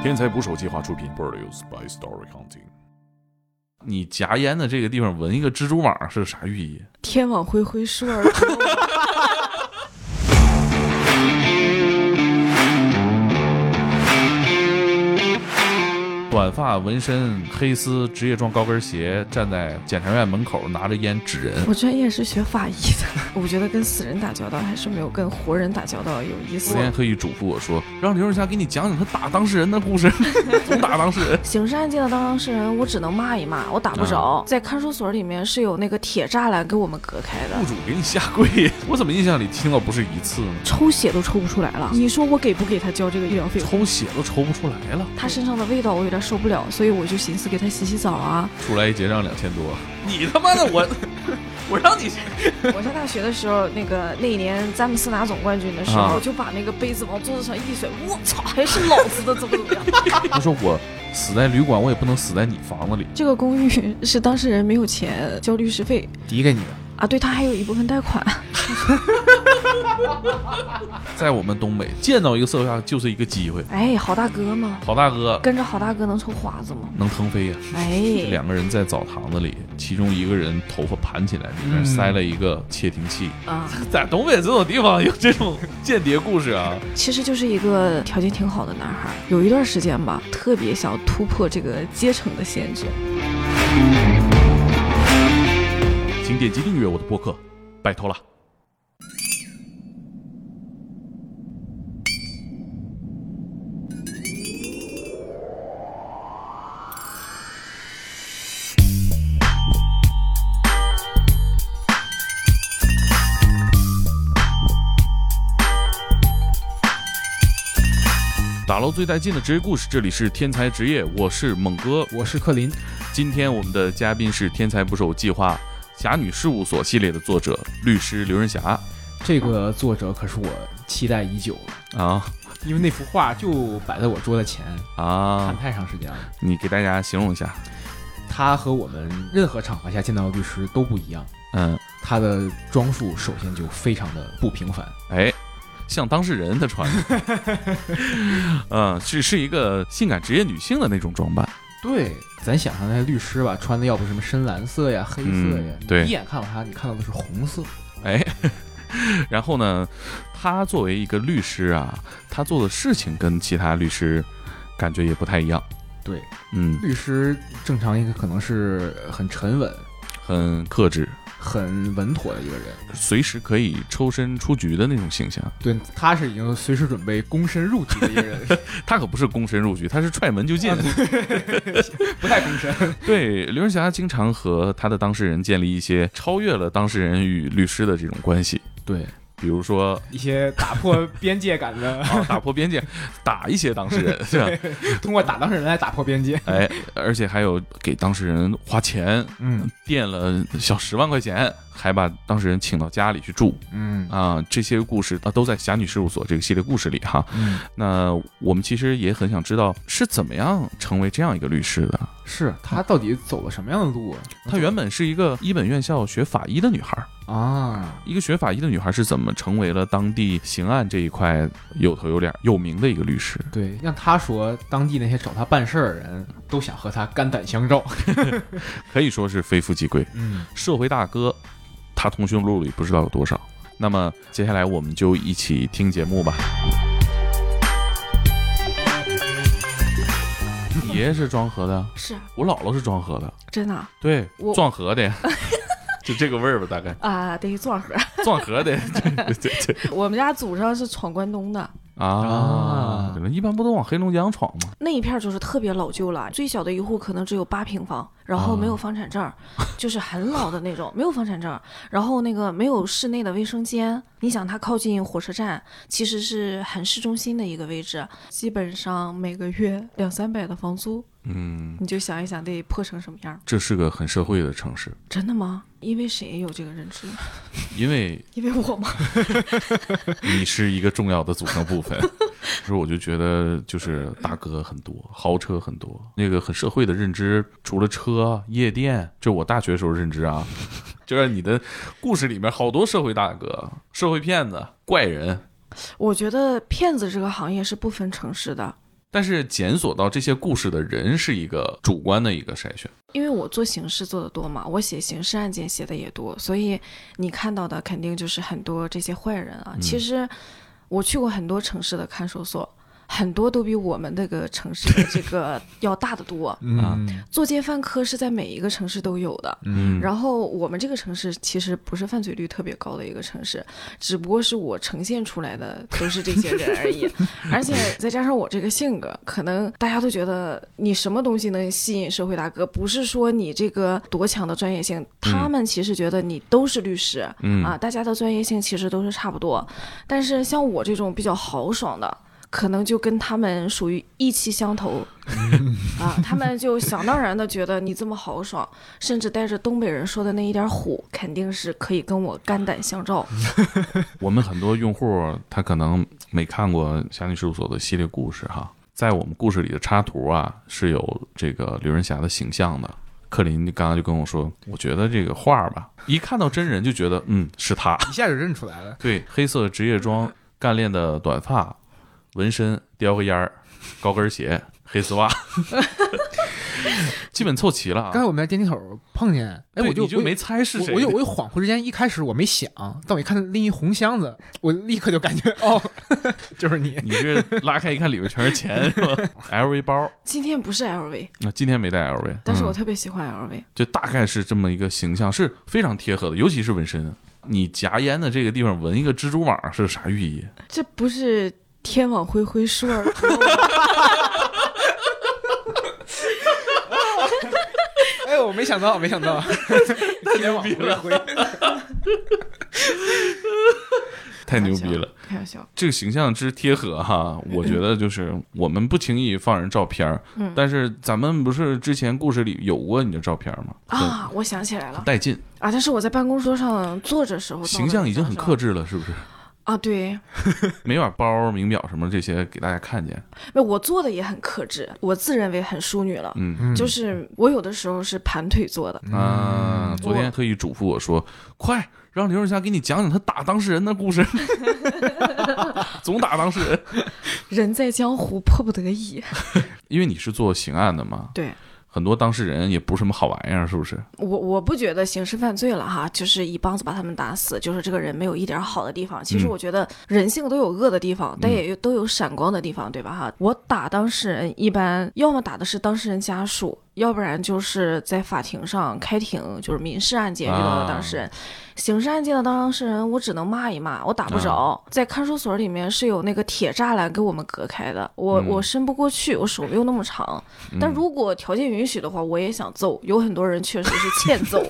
天才捕手计划出品，Produced by Story Hunting。你夹烟的这个地方纹一个蜘蛛网是啥寓意？天网恢恢，疏而不漏。短发、纹身、黑丝、职业装高跟鞋，站在检察院门口拿着烟指人。我专业是学法医的，我觉得跟死人打交道还是没有跟活人打交道有意思昨。天特意嘱咐我说，让刘润霞给你讲讲他打当事人的故事，总打当事人。刑事案件的当事人，我只能骂一骂，我打不着。在看守所里面是有那个铁栅栏给我们隔开的雇，主给你下跪，我怎么印象里听到不是一次呢？抽血都抽不出来了。你说我给不给他交这个医疗费？抽血都抽不出来了，他身上的味道我有点受不了，所以我就寻思给他洗洗澡啊。出来一结账两千多，你他妈的我，我让你我上大学的时候，那个那一年詹姆斯拿总冠军的时候，啊我就把那个杯子往桌子上一甩，我操，还是老子的，怎么怎么样？他说我死在旅馆，我也不能死在你房子里。这个公寓是当事人没有钱交律师费抵给你的。啊，对他还有一部分贷款。在我们东北，见到一个色差就是一个机会。哎，好大哥嘛，好大哥跟着好大哥能抽华子吗？能腾飞呀、哎，两个人在澡堂子里，其中一个人头发盘起来，里面嗯塞了一个窃听器。啊，在东北这种地方有这种间谍故事啊？其实就是一个条件挺好的男孩，有一段时间吧，特别想突破这个阶层的限制。请点击订阅我的播客，拜托了。打捞最带劲的职业故事，这里是天才职业，我是猛哥，我是克林，今天我们的嘉宾是《天才捕手计划》侠女事务所系列的作者律师刘仁侠这个作者可是我期待已久了，啊？因为那幅画就摆在我桌子前，啊？看！太长时间了。你给大家形容一下，他和我们任何场合下见到的律师都不一样，嗯，他的装束首先就非常的不平凡。哎，像当事人的穿的，嗯，是是一个性感职业女性的那种装扮，对，咱想象那些律师吧，穿的要不什么深蓝色呀、黑色呀，嗯对。你一眼看到他，你看到的是红色。哎，然后呢，他作为一个律师啊，他做的事情跟其他律师感觉也不太一样，对，嗯，律师正常应该可能是很沉稳、很克制，很稳妥的一个人。随时可以抽身出局的那种形象。对，他是已经随时准备躬身入局的一个人，他可不是躬身入局，他是踹门就进。不太躬身。对，刘仁霞经常和他的当事人建立一些超越了当事人与律师的这种关系，对，比如说一些打破边界感的，啊，打破边界，打一些当事人，对？通过打当事人来打破边界。哎，而且还有给当事人花钱，嗯垫了小十万块钱，还把当事人请到家里去住嗯啊，这些故事啊都在侠女事务所这个系列故事里哈。嗯，那我们其实也很想知道是怎么样成为这样一个律师的。是他到底走了什么样的路啊？她原本是一个一本院校学法医的女孩，啊，一个学法医的女孩是怎么成为了当地刑案这一块有头有脸、有名的一个律师？对，让他说，当地那些找他办事儿的人都想和他肝胆相照。可以说是非富即贵，嗯，社会大哥，他通讯录里不知道有多少。那么接下来我们就一起听节目吧。你爷爷是庄河的，是。我姥姥是庄河的，真的啊？对，我壮河的，就这个味儿吧，大概。啊，得壮河。壮河的，对对对我们家祖上是闯关东的，啊一般不都往黑龙江闯吗？那一片就是特别老旧了，最小的一户可能只有八平方，然后没有房产证儿，就是很老的那种，没有房产证儿，然后那个没有室内的卫生间。你想，它靠近火车站，其实是很市中心的一个位置，基本上每个月两三百的房租，嗯，你就想一想得破成什么样儿。这是个很社会的城市，真的吗？因为谁有这个认知？因为因为我吗？你是一个重要的组成部分。所以我就觉得，就是大哥很多，豪车很多，那个很社会的认知，除了车、夜店，就我大学时候认知啊，就是你的故事里面好多社会大哥、社会骗子、怪人，我觉得骗子这个行业是不分城市的。但是检索到这些故事的人是一个主观的一个筛选。因为我做刑事做的多嘛，我写刑事案件写的也多，所以你看到的肯定就是很多这些坏人啊。其实我去过很多城市的看守所。很多都比我们那个城市的这个要大得多。嗯作奸犯科是在每一个城市都有的。嗯然后我们这个城市其实不是犯罪率特别高的一个城市，只不过是我呈现出来的都是这些人而已。而且再加上我这个性格，可能大家都觉得你什么东西能吸引社会大哥，不是说你这个多强的专业性，他们其实觉得你都是律师。嗯啊，大家的专业性其实都是差不多，但是像我这种比较豪爽的，可能就跟他们属于意气相投啊，他们就想当然的觉得你这么豪爽，甚至带着东北人说的那一点虎，肯定是可以跟我肝胆相照。我们很多用户他可能没看过侠女事务所的系列故事哈，在我们故事里的插图啊是有这个刘仁霞的形象的。克林刚刚就跟我说，我觉得这个画儿吧，一看到真人就觉得，嗯，是他。一下就认出来了。对，黑色职业装，干练的短发，纹身，叼个烟儿，高跟鞋，黑丝袜，基本凑齐了啊。刚才我们在电梯口碰见，哎，我就我你就没猜是谁，我我就我就恍惚之间，一开始我没想，但我一看到拎一红箱子，我立刻就感觉哦，就是你。你这拉开一看，里面全是钱是吧？LV 包，今天不是 LV，那今天没带 LV，但是我嗯特别喜欢 LV。就大概是这么一个形象，是非常贴合的，尤其是纹身。你夹烟的这个地方纹一个蜘蛛网是啥寓意？这不是天网恢恢，疏而不漏吗。哎，我没想到，没想到，天网恢恢。太牛逼了！开玩笑，这个形象之贴合哈，我觉得就是我们不轻易放人照片儿，嗯但是咱们不是之前故事里有过你的照片吗？啊，我想起来了带劲，啊！但是我在办公桌上坐着时候，形象已经很克制了，是不是？啊。对，没把包、名表什么这些给大家看见，那我做的也很克制，我自认为很淑女了。嗯嗯就是我有的时候是盘腿坐的，啊，昨天特意嘱咐我说，快让刘润霞给你讲讲他打当事人的故事，总打当事人，人在江湖迫不得已。因为你是做刑案的嘛，对很多当事人也不是什么好玩意儿，是不是？我，我不觉得刑事犯罪了哈，就是一棒子把他们打死，就是这个人没有一点好的地方。其实嗯我觉得人性都有恶的地方，但也都有闪光的地方，对吧哈？我打当事人一般要么打的是当事人家属。要不然就是在法庭上开庭，就是民事案件遇到的当事人，刑事案件的当事人我只能骂一骂，我打不着。在看守所里面是有那个铁栅栏给我们隔开的，我、嗯我伸不过去，我手没有那么长。但如果条件允许的话，我也想揍。有很多人确实是欠揍。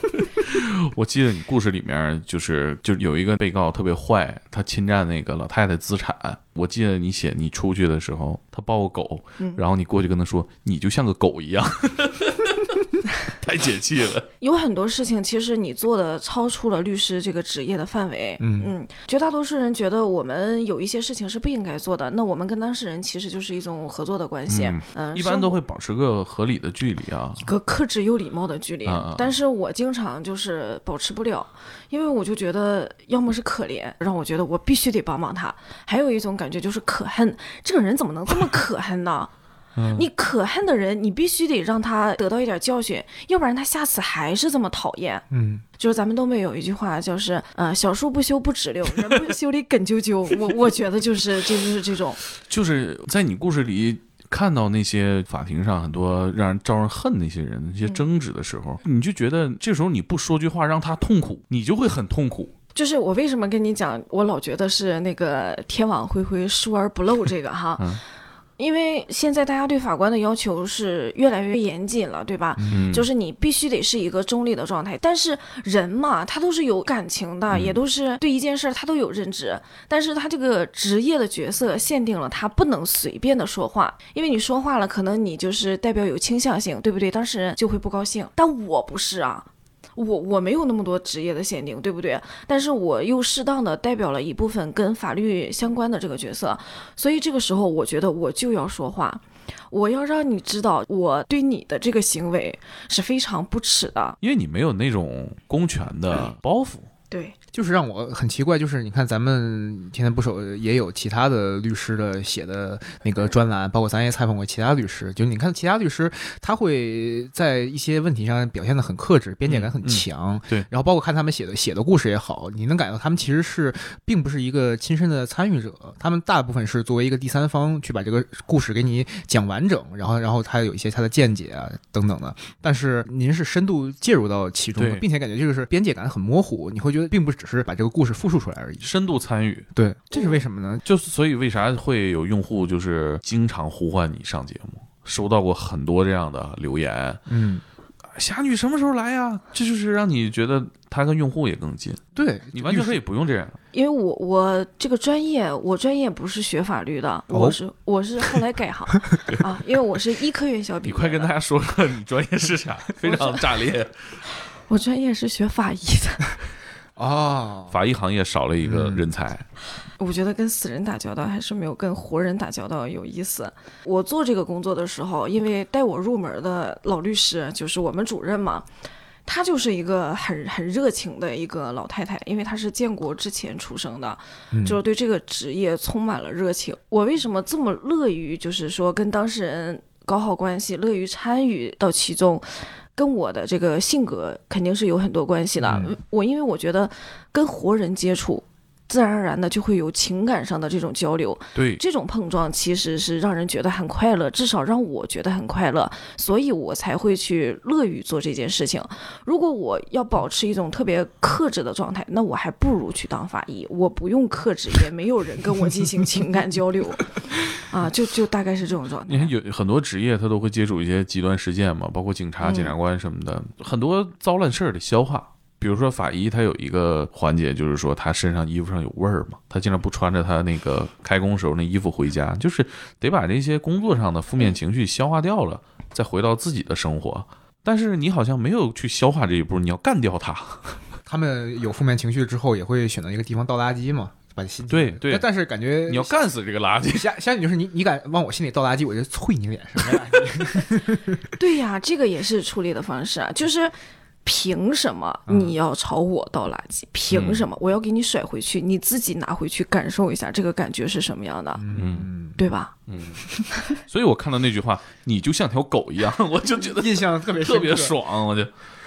我记得你故事里面就是就有一个被告特别坏，他侵占那个老太太资产。我记得你写你出去的时候，他抱个狗，嗯。然后你过去跟他说，你就像个狗一样，太解气了。有很多事情，其实你做的超出了律师这个职业的范围。嗯绝大多数人觉得我们有一些事情是不应该做的，那我们跟当事人其实就是一种合作的关系。嗯嗯，一般都会保持个合理的距离啊。一个克制又礼貌的距离，但是我经常就是保持不了，因为我就觉得要么是可怜，让我觉得我必须得帮帮他；还有一种感觉就是可恨，这个人怎么能这么可恨呢？你可恨的人，你必须得让他得到一点教训，要不然他下次还是这么讨厌。嗯，就是咱们东北有一句话，就是呃，小树不修不直溜，人不修理梗啾啾。我我觉得就是这就是这种，就是在你故事里看到那些法庭上很多让人招人恨那些人那些争执的时候，你就觉得这时候你不说句话让他痛苦，你就会很痛苦。就是我为什么跟你讲，我老觉得是那个天网恢恢，疏而不漏这个哈。嗯因为现在大家对法官的要求是越来越严谨了，对吧？嗯，就是你必须得是一个中立的状态。但是人嘛，他都是有感情的，嗯也都是对一件事儿他都有认知。但是他这个职业的角色限定了他不能随便的说话，因为你说话了，可能你就是代表有倾向性，对不对？当事人就会不高兴。但我不是啊。我我没有那么多职业的限定，对不对？但是我又适当的代表了一部分跟法律相关的这个角色，所以这个时候我觉得我就要说话，我要让你知道我对你的这个行为是非常不耻的。因为你没有那种公权的包袱。对，就是让我很奇怪，就是你看咱们天天不守也有其他的律师的写的那个专栏，包括咱也采访过其他律师，就你看其他律师他会在一些问题上表现的很克制，边界感很强，嗯对。然后包括看他们写的写的故事也好，你能感到他们其实是并不是一个亲身的参与者，他们大部分是作为一个第三方去把这个故事给你讲完整，然后然后他有一些他的见解啊等等的，但是您是深度介入到其中的，并且感觉这个是边界感很模糊，你会觉得并不只是把这个故事复述出来而已。深度参与，对，这是为什么呢？就是所以为啥会有用户就是经常呼唤你上节目？收到过很多这样的留言，嗯，侠女什么时候来呀？这就是让你觉得他跟用户也更近，对你完全可以不用这样。因为我我这个专业，我专业不是学法律的，哦我是我是后来改行 啊，因为我是医科院校毕业。你快跟大家说说你专业是啥？非常炸裂，我专业是学法医的，哦，法医行业少了一个嗯人才。我觉得跟死人打交道还是没有跟活人打交道有意思。我做这个工作的时候，因为带我入门的老律师就是我们主任嘛，她就是一个很很热情的一个老太太，因为她是建国之前出生的，嗯就是对这个职业充满了热情。我为什么这么乐于就是说跟当事人搞好关系，乐于参与到其中？跟我的这个性格肯定是有很多关系的。嗯我因为我觉得跟活人接触，自然而然的就会有情感上的这种交流，对，这种碰撞其实是让人觉得很快乐，至少让我觉得很快乐，所以我才会去乐于做这件事情。如果我要保持一种特别克制的状态，那我还不如去当法医，我不用克制，也没有人跟我进行情感交流，啊，就就大概是这种状态。你看有很多职业他都会接触一些极端事件嘛，包括警察、嗯检察官什么的，很多糟烂事儿得消化。比如说法医，他有一个环节，就是说他身上衣服上有味儿嘛，他经常不穿着他那个开工时候那衣服回家，就是得把这些工作上的负面情绪消化掉了，再回到自己的生活。但是你好像没有去消化这一步，你要干掉他。他们有负面情绪之后，也会选择一个地方倒垃圾嘛，把心对对但但是感觉你要干死这个垃圾。下下你就是你，你敢往我心里倒垃圾，我就啐你脸上。对呀，这个也是处理的方式啊，就是。凭什么嗯你要朝我倒垃圾？凭什么我要给你甩回去？你自己拿回去感受一下，这个感觉是什么样的，嗯对吧？嗯，所以我看到那句话，你就像条狗一样，我就觉得印象特别特别。爽，我就。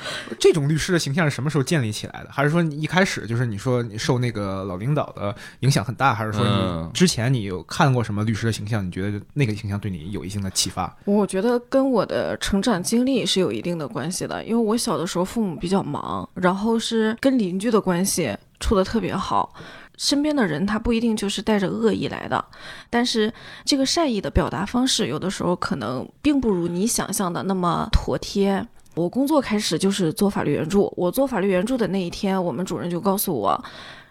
这种律师的形象是什么时候建立起来的？还是说你一开始就是你说你受那个老领导的影响很大，还是说嗯你之前你有看过什么律师的形象？你觉得那个形象对你有一定的启发？我觉得跟我的成长经历是有一定的关系的，因为我小的时候父母比较忙，然后是跟邻居的关系处得特别好。身边的人他不一定就是带着恶意来的，但是这个善意的表达方式，有的时候可能并不如你想象的那么妥帖。我工作开始就是做法律援助，我做法律援助的那一天，我们主任就告诉我，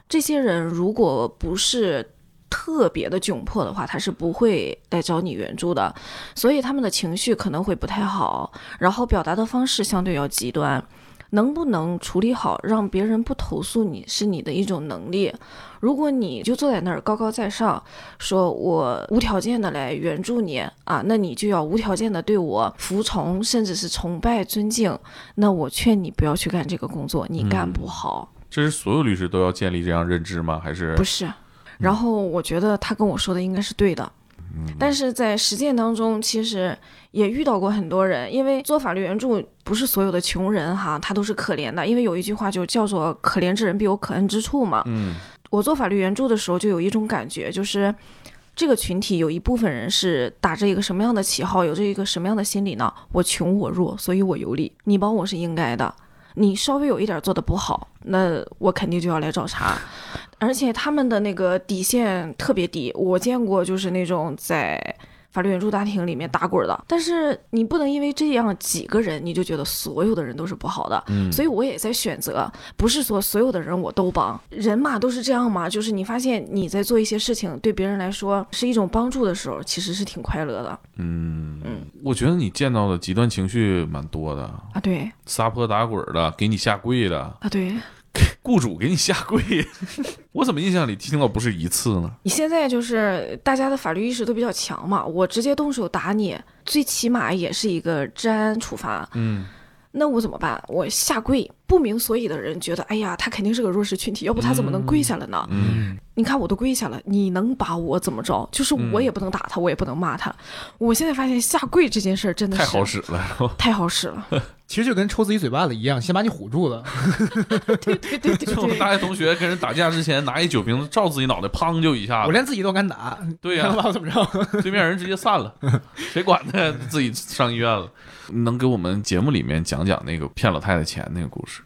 这些人如果不是特别的窘迫的话，他是不会来找你援助的。所以他们的情绪可能会不太好，然后表达的方式相对要极端。能不能处理好，让别人不投诉你是你的一种能力。如果你就坐在那儿高高在上，说我无条件的来援助你啊，那你就要无条件的对我服从，甚至是崇拜、尊敬。那我劝你不要去干这个工作，你干不好。这是所有律师都要建立这样认知吗？还是不是。然后我觉得他跟我说的应该是对的，但是在实践当中，其实也遇到过很多人，因为做法律援助不是所有的穷人哈，他都是可怜的，因为有一句话就叫做“可怜之人必有可恨之处”嘛。嗯我做法律援助的时候，就有一种感觉，就是这个群体有一部分人是打着一个什么样的旗号，有着一个什么样的心理呢？我穷我弱，所以我有理，你帮我是应该的。你稍微有一点做的不好，那我肯定就要来找茬。而且他们的那个底线特别低，我见过就是那种在法律援助大厅里面打滚的。但是你不能因为这样几个人，你就觉得所有的人都是不好的。嗯，所以我也在选择，不是说所有的人我都帮。人嘛都是这样嘛，就是你发现你在做一些事情对别人来说是一种帮助的时候，其实是挺快乐的嗯嗯我觉得你见到的极端情绪蛮多的，啊。对撒泼打滚的，给你下跪的，啊，对 雇主给你下跪，我怎么印象里听到不是一次呢？你现在就是大家的法律意识都比较强嘛，我直接动手打你，最起码也是一个治安处罚。嗯那我怎么办？我下跪，不明所以的人觉得，哎呀，他肯定是个弱势群体，要不他怎么能跪下了呢？嗯，你看我都跪下了，你能把我怎么着？就是我也不能打他，我也不能骂他。我现在发现下跪这件事儿真的是 太好使了。太好使了。其实就跟抽自己嘴巴子一样，先把你唬住了。对对对对就我们对。大学同学跟人打架之前，拿一酒瓶子照自己脑袋，砰就一下子，我连自己都敢打，对呀、看把我怎么着？对面人直接散了，谁管他？自己上医院了。能给我们节目里面讲讲那个骗老太太钱那个故事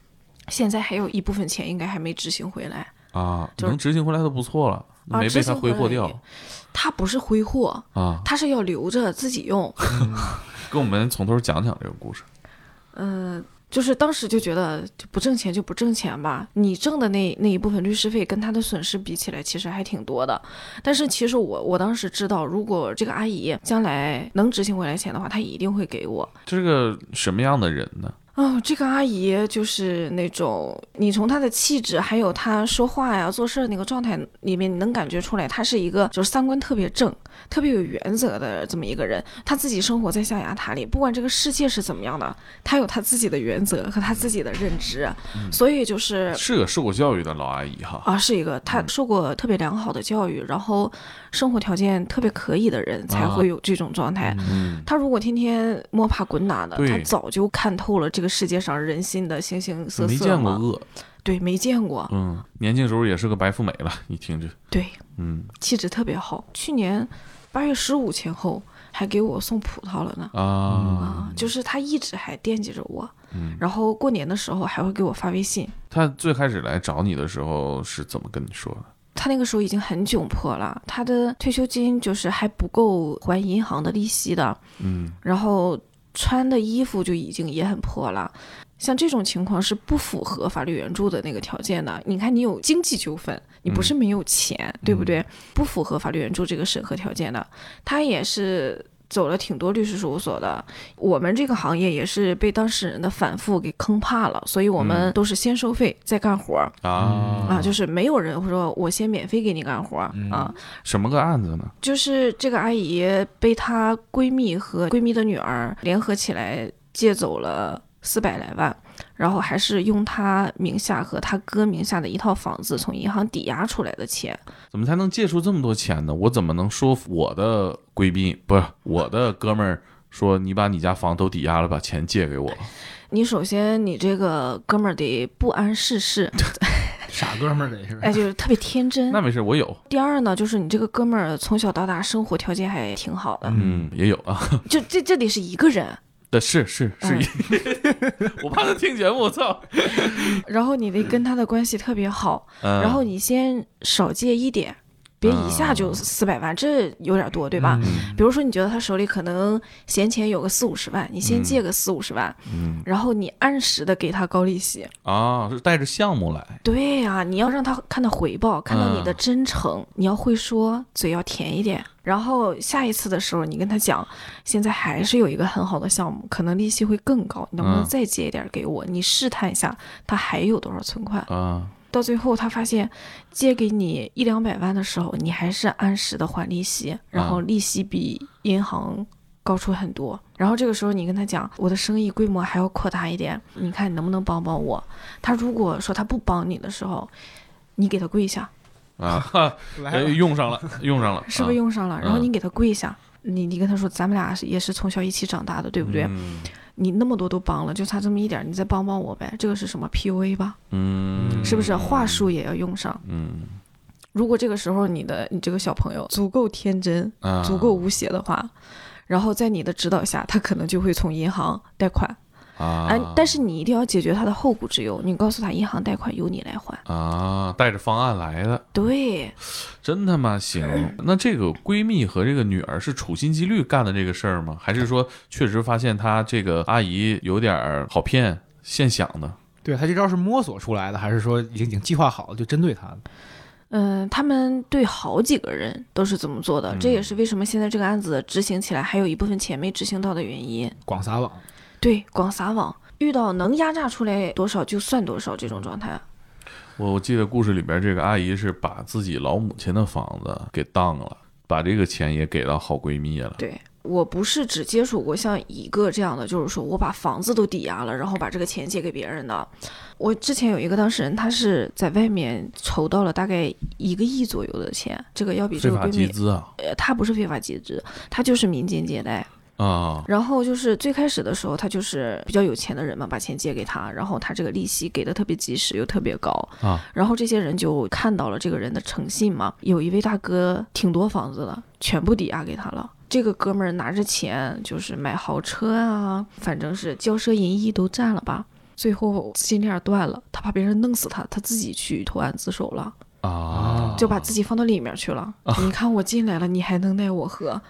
现在还有一部分钱应该还没执行回来，啊？就是能执行回来都不错了，啊没被他挥霍掉他不是挥霍，啊。他是要留着自己用。跟我们从头讲讲这个故事。嗯、就是当时就觉得就不挣钱就不挣钱吧，你挣的那那一部分律师费跟他的损失比起来，其实还挺多的。但是其实我我当时知道，如果这个阿姨将来能执行回来钱的话，她一定会给我。这是个什么样的人呢？哦，这个阿姨就是那种，你从她的气质，还有她说话呀、做事儿那个状态里面，你能感觉出来，她是一个就是三观特别正、特别有原则的这么一个人。她自己生活在象牙塔里，不管这个世界是怎么样的，她有她自己的原则和她自己的认知，所以就是是个受过教育的老阿姨哈。啊，是一个她受过特别良好的教育，然后生活条件特别可以的人才会有这种状态。嗯，她如果天天摸爬滚打的，她早就看透了这个世界上人心的形形色色没。见过恶。对，没见过。嗯，年轻时候也是个白富美了，一听就对，嗯气质特别好。去年八月十五前后还给我送葡萄了呢。啊啊，就是他一直还惦记着我，嗯。然后过年的时候还会给我发微信。他最开始来找你的时候是怎么跟你说的？他那个时候已经很窘迫了，他的退休金就是还不够还银行的利息的，嗯然后穿的衣服就已经也很破了。像这种情况是不符合法律援助的那个条件的。你看，你有经济纠纷，你不是没有钱，对不对？不符合法律援助这个审核条件的。他也是走了挺多律师事务所的。我们这个行业也是被当事人的反复给坑怕了，所以我们都是先收费再干活儿、啊啊，就是没有人会说我先免费给你干活儿、啊。什么个案子呢？就是这个阿姨被她闺蜜和闺蜜的女儿联合起来借走了四百来万，然后还是用他名下和他哥名下的一套房子从银行抵押出来的钱。怎么才能借出这么多钱呢？我怎么能说服我的闺蜜不是我的哥们儿说你把你家房都抵押了，把钱借给我？你首先你这个哥们儿得不谙世事，傻哥们儿得是吧？哎，就是特别天真 那。没事，我有，第二呢，就是你这个哥们儿从小到大生活条件还挺好的，嗯，也有啊。就这这得是一个人，的是是是，我怕他听节目，我操。然后你得跟他的关系特别好，嗯然后你先少借一点，别一下就嗯四百万，这有点多，对吧？比如说你觉得他手里可能闲钱有个四五十万，你先借个四五十万，嗯然后你按时的给他高利息。啊，是带着项目来，对呀、你要让他看到回报，看到你的嗯真诚，你要会说，嘴要甜一点。然后下一次的时候，你跟他讲，现在还是有一个很好的项目，可能利息会更高，你能不能嗯再借一点给我？你试探一下他还有多少存款。啊，到最后，他发现借给你一两百万的时候，你还是按时的还利息，然后利息比银行高出很多。然后这个时候，你跟他讲，我的生意规模还要扩大一点，你看你能不能帮帮我？他如果说他不帮你的时候，你给他跪下，啊，来用上了，用上了，是不是用上了？然后嗯你给他跪下，你你跟他说，咱们俩也是从小一起长大的，对不对？嗯你那么多都帮了，就差这么一点，你再帮帮我呗。这个是什么 PUA 吧？嗯，是不是话术也要用上？嗯如果这个时候你的你这个小朋友足够天真，啊，足够无邪的话，然后在你的指导下，他可能就会从银行贷款。啊哎，，但是你一定要解决他的后顾之忧，你告诉他银行贷款由你来还。啊，带着方案来的，对，真他妈行！那这个闺蜜和这个女儿是处心积虑干的这个事儿吗？还是说确实发现她这个阿姨有点儿好骗、现想的？对他这招是摸索出来的，还是说已经已经计划好了就针对他的？嗯、他们对好几个人都是这么做的，嗯这也是为什么现在这个案子执行起来还有一部分钱没执行到的原因。广撒网，对，广撒网，遇到能压榨出来多少就算多少这种状态。我我记得故事里边这个阿姨是把自己老母亲的房子给当了，把这个钱也给到好闺蜜了。对，我不是只接触过像一个这样的，就是说我把房子都抵押了，然后把这个钱借给别人的。我之前有一个当事人，他是在外面筹到了大概一个亿左右的钱，这个要比这非法个闺蜜，集资啊呃，他不是非法集资，他就是民间借贷。啊然后就是最开始的时候，他就是比较有钱的人嘛，把钱借给他，然后他这个利息给的特别及时又特别高，啊然后这些人就看到了这个人的诚信嘛，有一位大哥挺多房子的，全部抵押给他了。这个哥们儿拿着钱就是买豪车啊，反正是骄奢淫逸都占了吧。最后资金链断了，他怕别人弄死他，他自己去投案自首了，啊，就把自己放到里面去了。你看我进来了，你还能奈我何？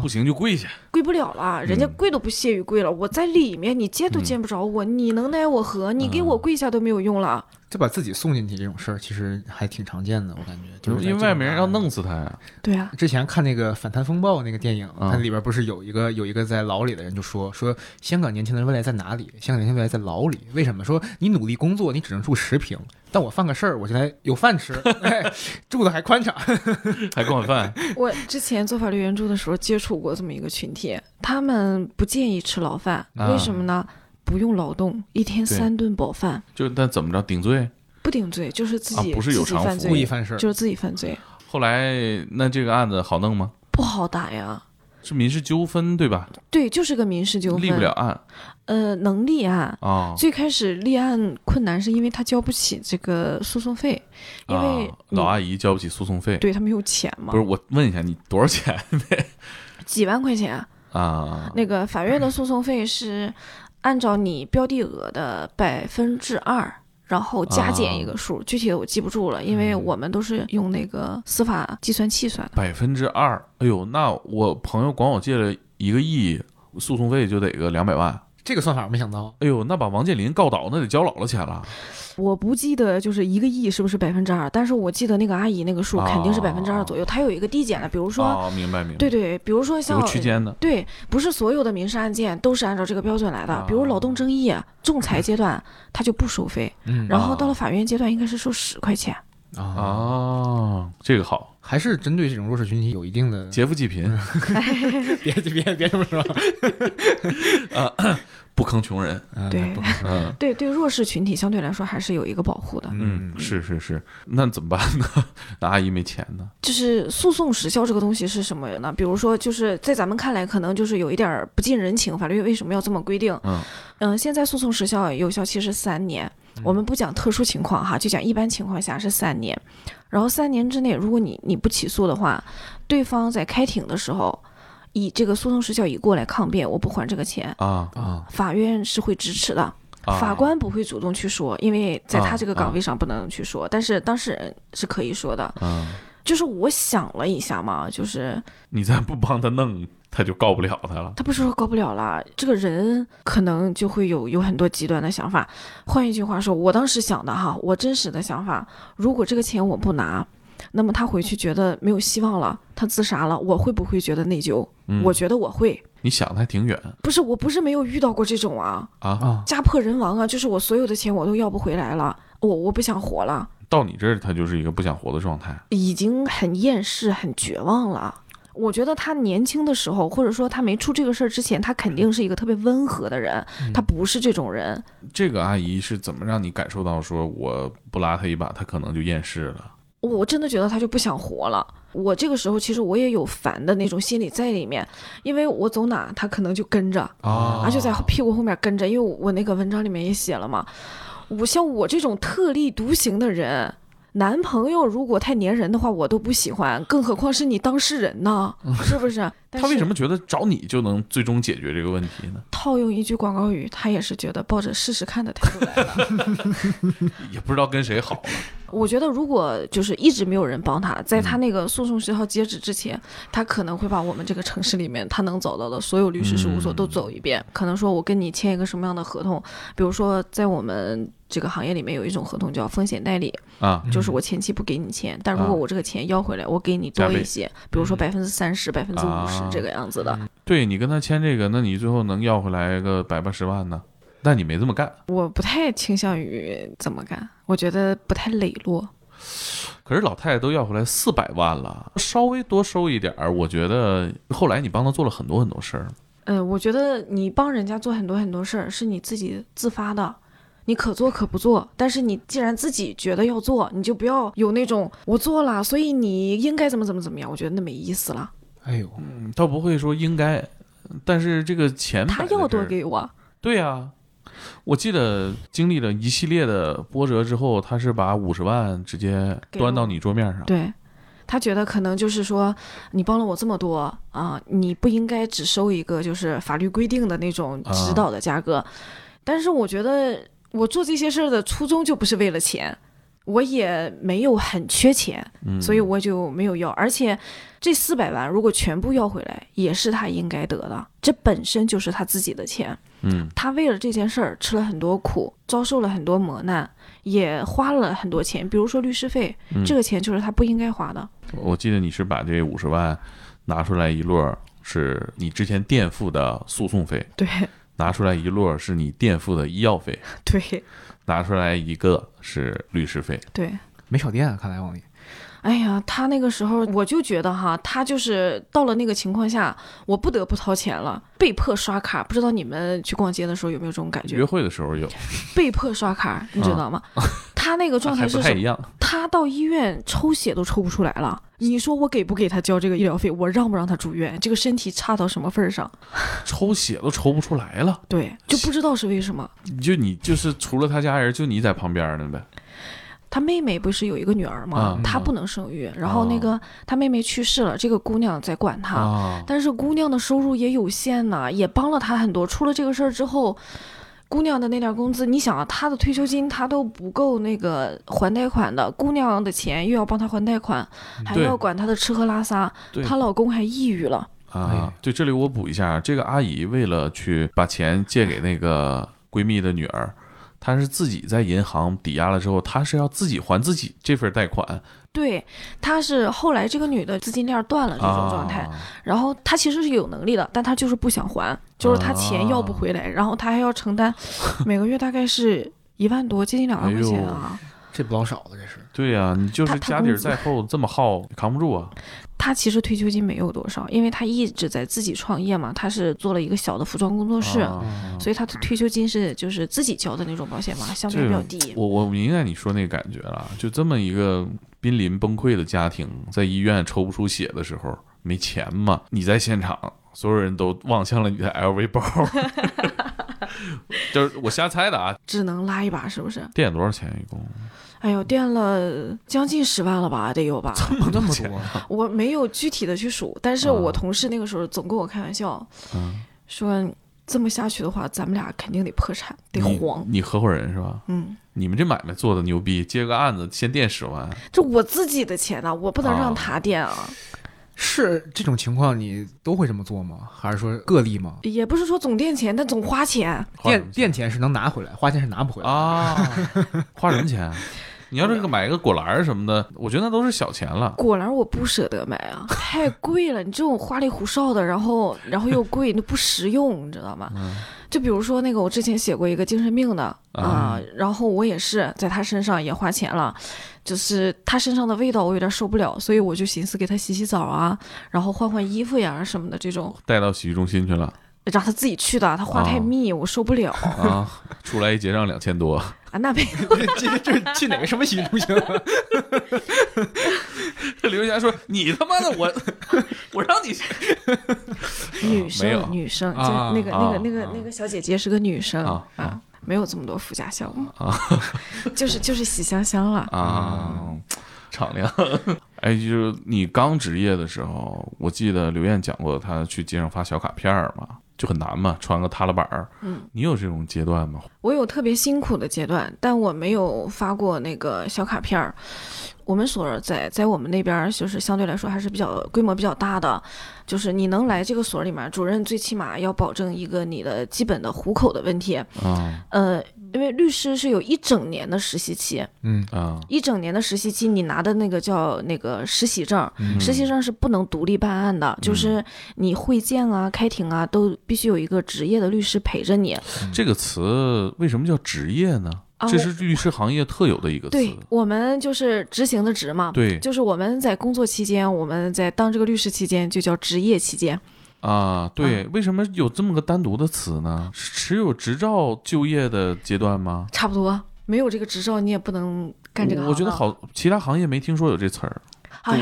不行就跪下。跪不了了，人家嗯跪都不屑于跪了。我在里面，你见都见不着我，你能奈我何？你给我跪下都没有用了。就把自己送进去这种事儿，其实还挺常见的，我感觉。就是因为外面人要弄死他呀。对啊，之前看那个《反贪风暴》那个电影，嗯它里边不是有一个有一个在牢里的人就说说香港年轻人未来在哪里？香港年轻人未来在牢里。为什么？说你努力工作，你只能住十平，但我犯个事儿，我现在有饭吃，哎，住的还宽敞。还管饭 我之前做法律援助的时候接触过这么一个群体，他们不建议吃牢饭，啊为什么呢？不用劳动，一天三顿饱饭，就但怎么着顶罪？不顶罪就是自己、啊不是有偿故意犯事儿，就是自己犯罪，后来那这个案子好弄吗？不好打呀。是民事纠纷对吧？对，就是个民事纠纷，立不了案呃，能立案。啊。最开始立案困难是因为他交不起这个诉讼费，因为啊、老阿姨交不起诉讼费，对他没有钱嘛不，是我问一下你多少钱呗几万块钱。啊？那个法院的诉讼费是按照你标的额的百分之二，然后加减一个数，具体的我记不住了，因为我们都是用那个司法计算器算的。百分之二，哎呦，那我朋友管我借了一个亿，诉讼费就得个两百万。这个算法没想到。哎呦，那把王健林告倒，那得交老了钱了。我不记得就是一个亿是不是百分之二，但是我记得那个阿姨那个数肯定是百分之二左右，它有一个递减的，比如说，哦，明白明白。对对，比如说有像个区间的对，不是所有的民事案件都是按照这个标准来的。比如劳动争议、仲裁阶段，它就不收费，嗯然后到了法院阶段，应该是收十块钱。啊，啊，这个好，还是针对这种弱势群体有一定的。劫富济贫，别别别这么说。不坑穷人。嗯对对对，弱势群体相对来说还是有一个保护的。嗯，是是是，那怎么办呢？那阿姨没钱呢？就是诉讼时效这个东西是什么呢？比如说，就是在咱们看来，可能就是有一点儿不近人情，法律为什么要这么规定？嗯嗯，现在诉讼时效有效期是三年，我们不讲特殊情况哈，就讲一般情况下是三年。然后三年之内，如果你你不起诉的话，对方在开庭的时候，以这个诉讼时效已过来抗辩，我不还这个钱，啊啊，法院是会支持的。啊，法官不会主动去说，因为在他这个啊岗位上不能去说，但是当事人是可以说的。嗯，就是我想了一下嘛，就是你再不帮他弄，他就告不了他了。他不是说告不了了，这个人可能就会有有很多极端的想法。换一句话说，我当时想的哈，我真实的想法，如果这个钱我不拿，那么他回去觉得没有希望了，他自杀了，我会不会觉得内疚？嗯我觉得我会，你想的还挺远不是，我不是没有遇到过这种啊，啊。啊，家破人亡啊，就是我所有的钱我都要不回来了，我我不想活了。到你这儿，他就是一个不想活的状态。已经很厌世、很绝望了。我觉得他年轻的时候，或者说他没出这个事儿之前，他肯定是一个特别温和的人，他不是这种人。这个阿姨是怎么让你感受到说我不拉他一把，他可能就厌世了？我真的觉得他就不想活了。我这个时候其实我也有烦的那种心理在里面，因为我走哪他可能就跟着，啊而且在屁股后面跟着。因为我那个文章里面也写了嘛，我像我这种特立独行的人。男朋友如果太粘人的话，我都不喜欢，更何况是你当事人呢？是不是？他为什么么觉得找你就能最终解决这个问题呢？套用一句广告语，他也是觉得抱着试试看的态度来的。也不知道跟谁好了。我觉得如果就是一直没有人帮他，在他那个诉讼时效截止之前，他可能会把我们这个城市里面他能找到的所有律师事务所都走一遍。可能说我跟你签一个什么样的合同，比如说在我们这个行业里面有一种合同叫风险代理，啊，就是我前期不给你钱，但如果啊我这个钱要回来，我给你多一些，比如说百分之三十、百分之五十啊这个样子的。对你跟他签这个，那你最后能要回来个百八十万呢？但你没这么干，我不太倾向于怎么干，我觉得不太磊落。可是老太太都要回来四百万了，稍微多收一点儿，我觉得后来你帮她做了很多很多事儿。嗯，我觉得你帮人家做很多很多事儿，是你自己自发的，你可做可不做。但是你既然自己觉得要做，你就不要有那种我做了，所以你应该怎么怎么怎么样。我觉得那没意思了。哎呦，嗯，倒不会说应该，但是这个钱他要多给我，对呀、我记得经历了一系列的波折之后，他是把五十万直接端到你桌面上。对。他觉得可能就是说，你帮了我这么多啊，你不应该只收一个就是法律规定的那种指导的价格。但是我觉得我做这些事儿的初衷就不是为了钱，我也没有很缺钱，嗯，所以我就没有要。而且这四百万如果全部要回来，也是他应该得的，这本身就是他自己的钱。嗯。他为了这件事儿吃了很多苦，遭受了很多磨难，也花了很多钱，比如说律师费，嗯。这个钱就是他不应该花的。我记得你是把这五十万拿出来一摞儿，是你之前垫付的诉讼费，对。拿出来一摞儿是你垫付的医药费，对拿出来一个是律师费。对。没少垫啊，看来王丽。哎呀，他那个时候我就觉得哈，他就是到了那个情况下，我不得不掏钱了，被迫刷卡。不知道你们去逛街的时候有没有这种感觉约？会的时候有，被迫刷卡，你知道吗？他那个状态是什么？不太一样。他到医院抽血都抽不出来了。你说我给不给他交这个医疗费？我让不让他住院？这个身体差到什么份儿上？抽血都抽不出来了，对，就不知道是为什么。你就你就是除了他家人，就你在旁边呢呗。他妹妹不是有一个女儿吗啊？他不能生育，然后那个他妹妹去世了，这个姑娘在管他。啊，但是姑娘的收入也有限呐，也帮了她很多。出了这个事儿之后，姑娘的那点工资，你想啊，她的退休金她都不够那个还贷款的，姑娘的钱又要帮她还贷款，还要管她的吃喝拉撒，她老公还抑郁了。啊，对，这里我补一下，这个阿姨为了去把钱借给那个闺蜜的女儿，她是自己在银行抵押了之后，他是要自己还自己这份贷款。对，他是后来这个女的资金链断了这种状态，啊。然后她其实是有能力的，但她就是不想还，就是她钱要不回来，然后她还要承担每个月大概是一万多，接近两万块钱啊。这不老少的，这是。对呀、你就是家底儿再厚，这么耗扛不住啊。他其实退休金没有多少，因为他一直在自己创业嘛，他是做了一个小的服装工作室，啊所以他的退休金是就是自己交的那种保险嘛，相对比较低。我我明白你说那个感觉了，就这么一个濒临崩溃的家庭，在医院抽不出血的时候，没钱嘛，你在现场，所有人都望向了你的 LV 包，就是我瞎猜的啊。只能拉一把，是不是？垫多少钱一共？哎呦，垫了将近十万了吧，得有吧？这么这么多，我没有具体的去数，但是啊我同事那个时候总跟我开玩笑，嗯，说这么下去的话，咱们俩肯定得破产，得你黄。你合伙人是吧？嗯，你们这买卖做的牛逼，接个案子先垫十万，这我自己的钱呐、我不能啊让他垫啊。是这种情况你都会这么做吗？还是说个例吗？也不是说总垫钱，但总花钱垫垫钱是能拿回来，花钱是拿不回来。啊，花什么钱？你要这个买一个果篮儿什么的，我觉得那都是小钱了。果篮我不舍得买啊，太贵了。你这种花里胡哨的，然后然后又贵，那不实用，你知道吗？嗯就比如说那个，我之前写过一个精神病的啊、啊然后我也是在他身上也花钱了，就是他身上的味道我有点受不了，所以我就寻思给他洗洗澡啊，然后换换衣服呀什么的这种，带到洗浴中心去了让他自己去的，他话太啊。密，我受不了。啊，出来一结账两千多，啊，那没 这这这去哪个什么洗浴中心了？刘霞说：“你他妈的我，我让你女生女生，就啊那个那啊个那个啊。那个小姐姐是个女生啊啊没有这么多附加项目。啊，就是就是洗香香了。啊，敞亮。哎，就是你刚职业的时候，我记得刘燕讲过，她去街上发小卡片儿嘛，就很难嘛，穿个踏拉板儿。嗯，你有这种阶段吗？我有特别辛苦的阶段，但我没有发过那个小卡片儿。我们所在在我们那边儿就是相对来说还是比较规模比较大的，就是你能来这个所里面，主任最起码要保证一个你的基本的糊口的问题。啊，呃，因为律师是有一整年的实习期，嗯啊，一整年的实习期，你拿的那个叫那个实习证，嗯实习证是不能独立办案的，就是你会见啊、开庭啊，都必须有一个职业的律师陪着你。这个词为什么叫职业呢？啊这是律师行业特有的一个词。对我们就是执行的执嘛，对就是我们在工作期间，我们在当这个律师期间就叫职业期间。啊，对，为什么有这么个单独的词呢？是持有执照就业的阶段吗？差不多，没有这个执照你也不能干这个我觉得好，其他行业没听说有这词儿，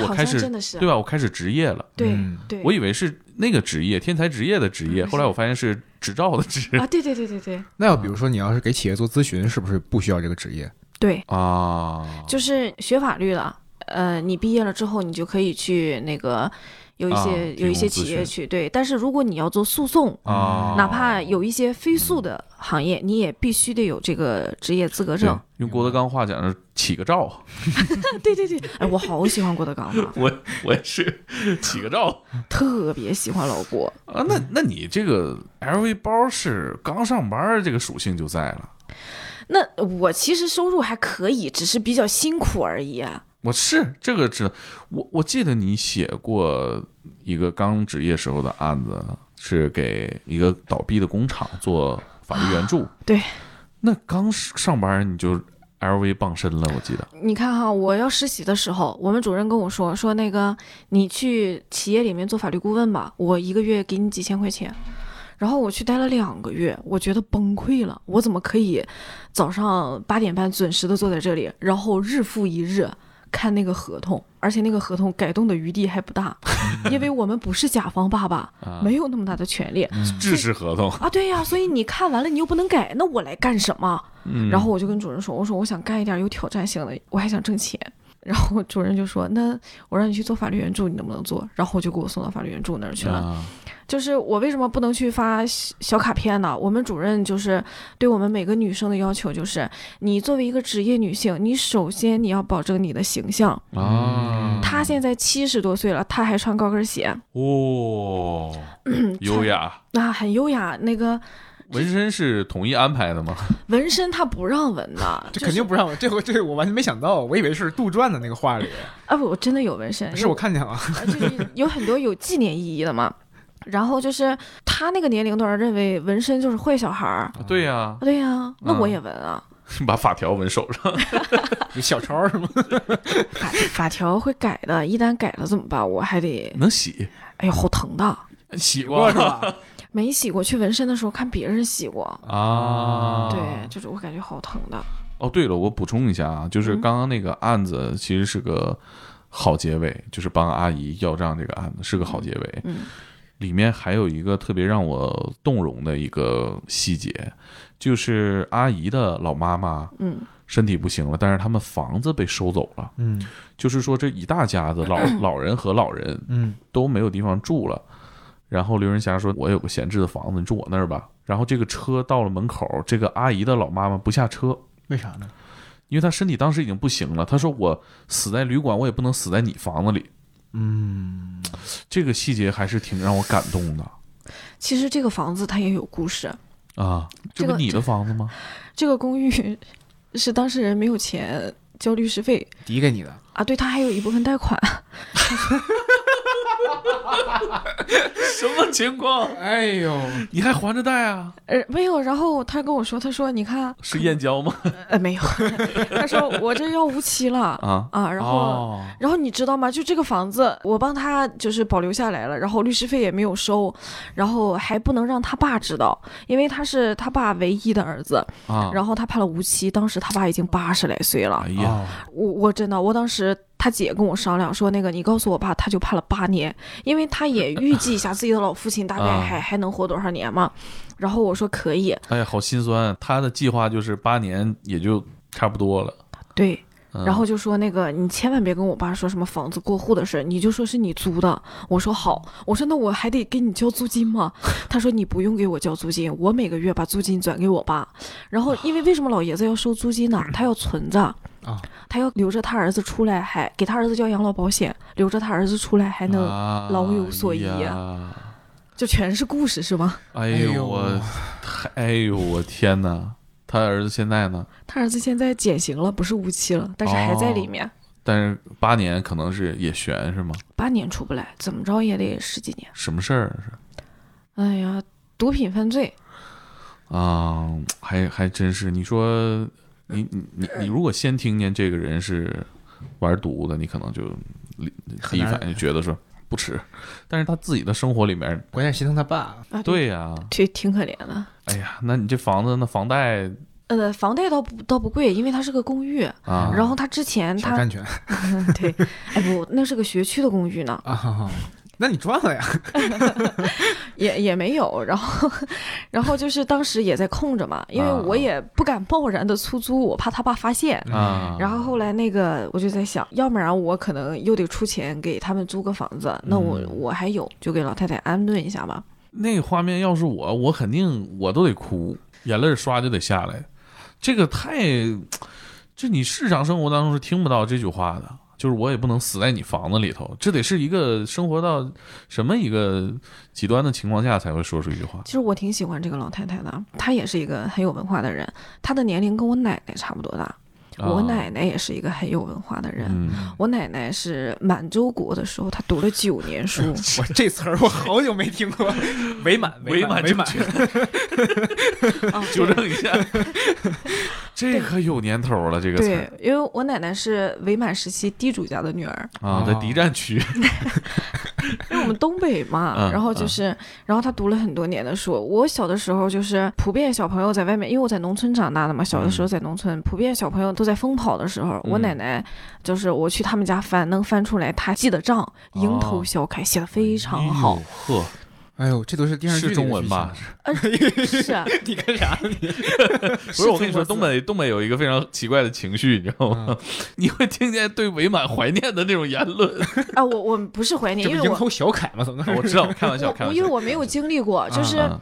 我开始真的是。对吧？我开始职业了，对嗯。对，我以为是那个职业，天才职业的职业，嗯后来我发现是执照的职啊，对对对对对。那要比如说你要是给企业做咨询，是不是不需要这个职业？对，啊，就是学法律了，呃，你毕业了之后，你就可以去那个有一些、啊有一些企业去对，但是如果你要做诉讼。啊，哪怕有一些非诉的行业，你也必须得有这个职业资格证。用郭德纲话讲是起个照，对对对，哎，我好喜欢郭德纲啊，我我也是起个照特别喜欢老郭。啊。那那你这个 LV 包是刚上班这个属性就在了。那我其实收入还可以，只是比较辛苦而已。啊我是这个知道，我我记得你写过一个刚职业时候的案子，是给一个倒闭的工厂做法律援助。对，那刚上班你就 LV 傍身了，我记得。你看哈，我要实习的时候，我们主任跟我说说那个你去企业里面做法律顾问吧，我一个月给你几千块钱。然后我去待了两个月，我觉得崩溃了。我怎么可以早上八点半准时的坐在这里，然后日复一日看那个合同，而且那个合同改动的余地还不大，因为我们不是甲方爸爸，啊没有那么大的权利制式合同，啊。对呀，所以你看完了你又不能改，那我来干什么？嗯，然后我就跟主任说：“我说我想干一点有挑战性的，我还想挣钱。”然后主任就说：“那我让你去做法律援助，你能不能做？”然后我就给我送到法律援助那儿去了。啊就是我为什么不能去发小小卡片呢？我们主任就是对我们每个女生的要求就是，你作为一个职业女性，你首先你要保证你的形象。啊，她现在七十多岁了，她还穿高跟鞋，哦，优雅。那、很优雅。那个纹身是统一安排的吗？纹身她不让纹的，这肯定不让纹，这回这我完全没想到，我以为是杜撰的那个画里，啊不，我真的有纹身，是我看见了。呃就是有很多有纪念意义的嘛。然后就是他那个年龄段认为纹身就是坏小孩儿，对呀，对呀、那我嗯也纹啊。把法条纹手上。有小抄是吗？法法条会改的，一旦改了怎么办？我还得，能洗，哎呦，好疼的。洗过是吧？没洗过，去纹身的时候看别人洗过，啊？对，就是我感觉好疼的。哦，对了，我补充一下啊，就是嗯刚刚那个案子其实是个好结尾，就是帮阿姨要账这个案子是个好结尾。嗯里面还有一个特别让我动容的一个细节，就是阿姨的老妈妈嗯身体不行了，但是他们房子被收走了，嗯就是说这一大家子老 老人和老人嗯都没有地方住了。然后刘仁霞说：“我有个闲置的房子，你住我那儿吧。”然后这个车到了门口，这个阿姨的老妈妈不下车，为啥呢？因为她身体当时已经不行了。她说：“我死在旅馆，我也不能死在你房子里。嗯，”这个细节还是挺让我感动的其实这个房子它也有故事，啊！这这个不你的房子吗？这个公寓 是当事人没有钱交律师费抵给你的。啊，对他还有一部分贷款。什么情况？哎呦，你还还着贷啊？呃，没有，然后他跟我说，他说你看，是燕郊吗？呃，没有，他说我这要无期了啊啊，然后。哦然后你知道吗？就这个房子，我帮他就是保留下来了，然后律师费也没有收，然后还不能让他爸知道，因为他是他爸唯一的儿子。啊！然后他判了无期，当时他爸已经八十来岁了哎。呀，哦我我真的，我当时他姐跟我商量说，那个你告诉我爸，他就判了八年，因为他也预计一下自己的老父亲大概啊还、还能活多少年嘛。然后我说可以，哎呀，好心酸。他的计划就是八年，也就差不多了。对，嗯然后就说那个你千万别跟我爸说什么房子过户的事儿，你就说是你租的。我说好，我说那我还得给你交租金吗？他说你不用给我交租金，我每个月把租金转给我爸。然后因为为什么老爷子要收租金呢？他要存着。啊，他要留着他儿子出来还给他儿子交养老保险，留着他儿子出来还能、啊老有所依啊就全是故事是吗？哎哎呦呦我，太哎呦我天哪！他儿子现在呢？他儿子现在减刑了，不是无期了，但是还在里面，但是八年可能是也悬是吗？八年出不来，怎么着也得十几年。什么事儿是？哎呀，毒品犯罪，啊、还还真是。你说 你你你你如果先听见这个人是玩毒的，你可能就第第一反应就觉得说不吃，但是他自己的生活里面，关键心疼他爸，啊，对呀、挺挺可怜的。哎呀，那你这房子那房贷呃，房贷倒不倒不贵，因为它是个公寓。啊，然后他之前他 对，哎不，那是个学区的公寓呢，啊，哈哈 那你赚了呀？也也没有。然后，然后就是当时也在空着嘛，因为啊我也不敢贸然的出租，我怕他爸发现。啊，然后后来那个我就在想，要不然我可能又得出钱给他们租个房子，那我嗯我还有，就给老太太安顿一下吧。那个画面要是我，我肯定我都得哭，眼泪刷就得下来。这个太，这你日常生活当中是听不到这句话的。就是我也不能死在你房子里头，这得是一个生活到什么一个极端的情况下才会说出一句话。其实我挺喜欢这个老太太的，她也是一个很有文化的人，她的年龄跟我奶奶差不多大。我啊奶奶也是一个很有文化的人。嗯，我奶奶是满洲国的时候，她读了九年书。我这词儿我好久没听过，伪满伪满伪满，啊，纠正一下，这可有年头了，这个词对，因为我奶奶是伪满时期地主家的女儿，啊，在敌占区。因为我们东北嘛，嗯然后就是，然后她读了很多年的书。我小的时候就是普遍小朋友在外面，因为我在农村长大的嘛，小的时候在农村，普遍小朋友都在疯跑的时候，我嗯。奶奶就是我去他们家翻，能翻出来她记的账，蝇头小楷，写的非常好。哎呵，哎呦，这都是电视剧是中文吧？是啊，你干啥呢你？不是，我跟你说，东北东北有一个非常奇怪的情绪，你知道吗？你会听见对伪满怀念的那种言论。啊，我我不是怀念，因为我小楷嘛？怎么能？我知道，开玩笑，开我因为。我没有经历过，就是。啊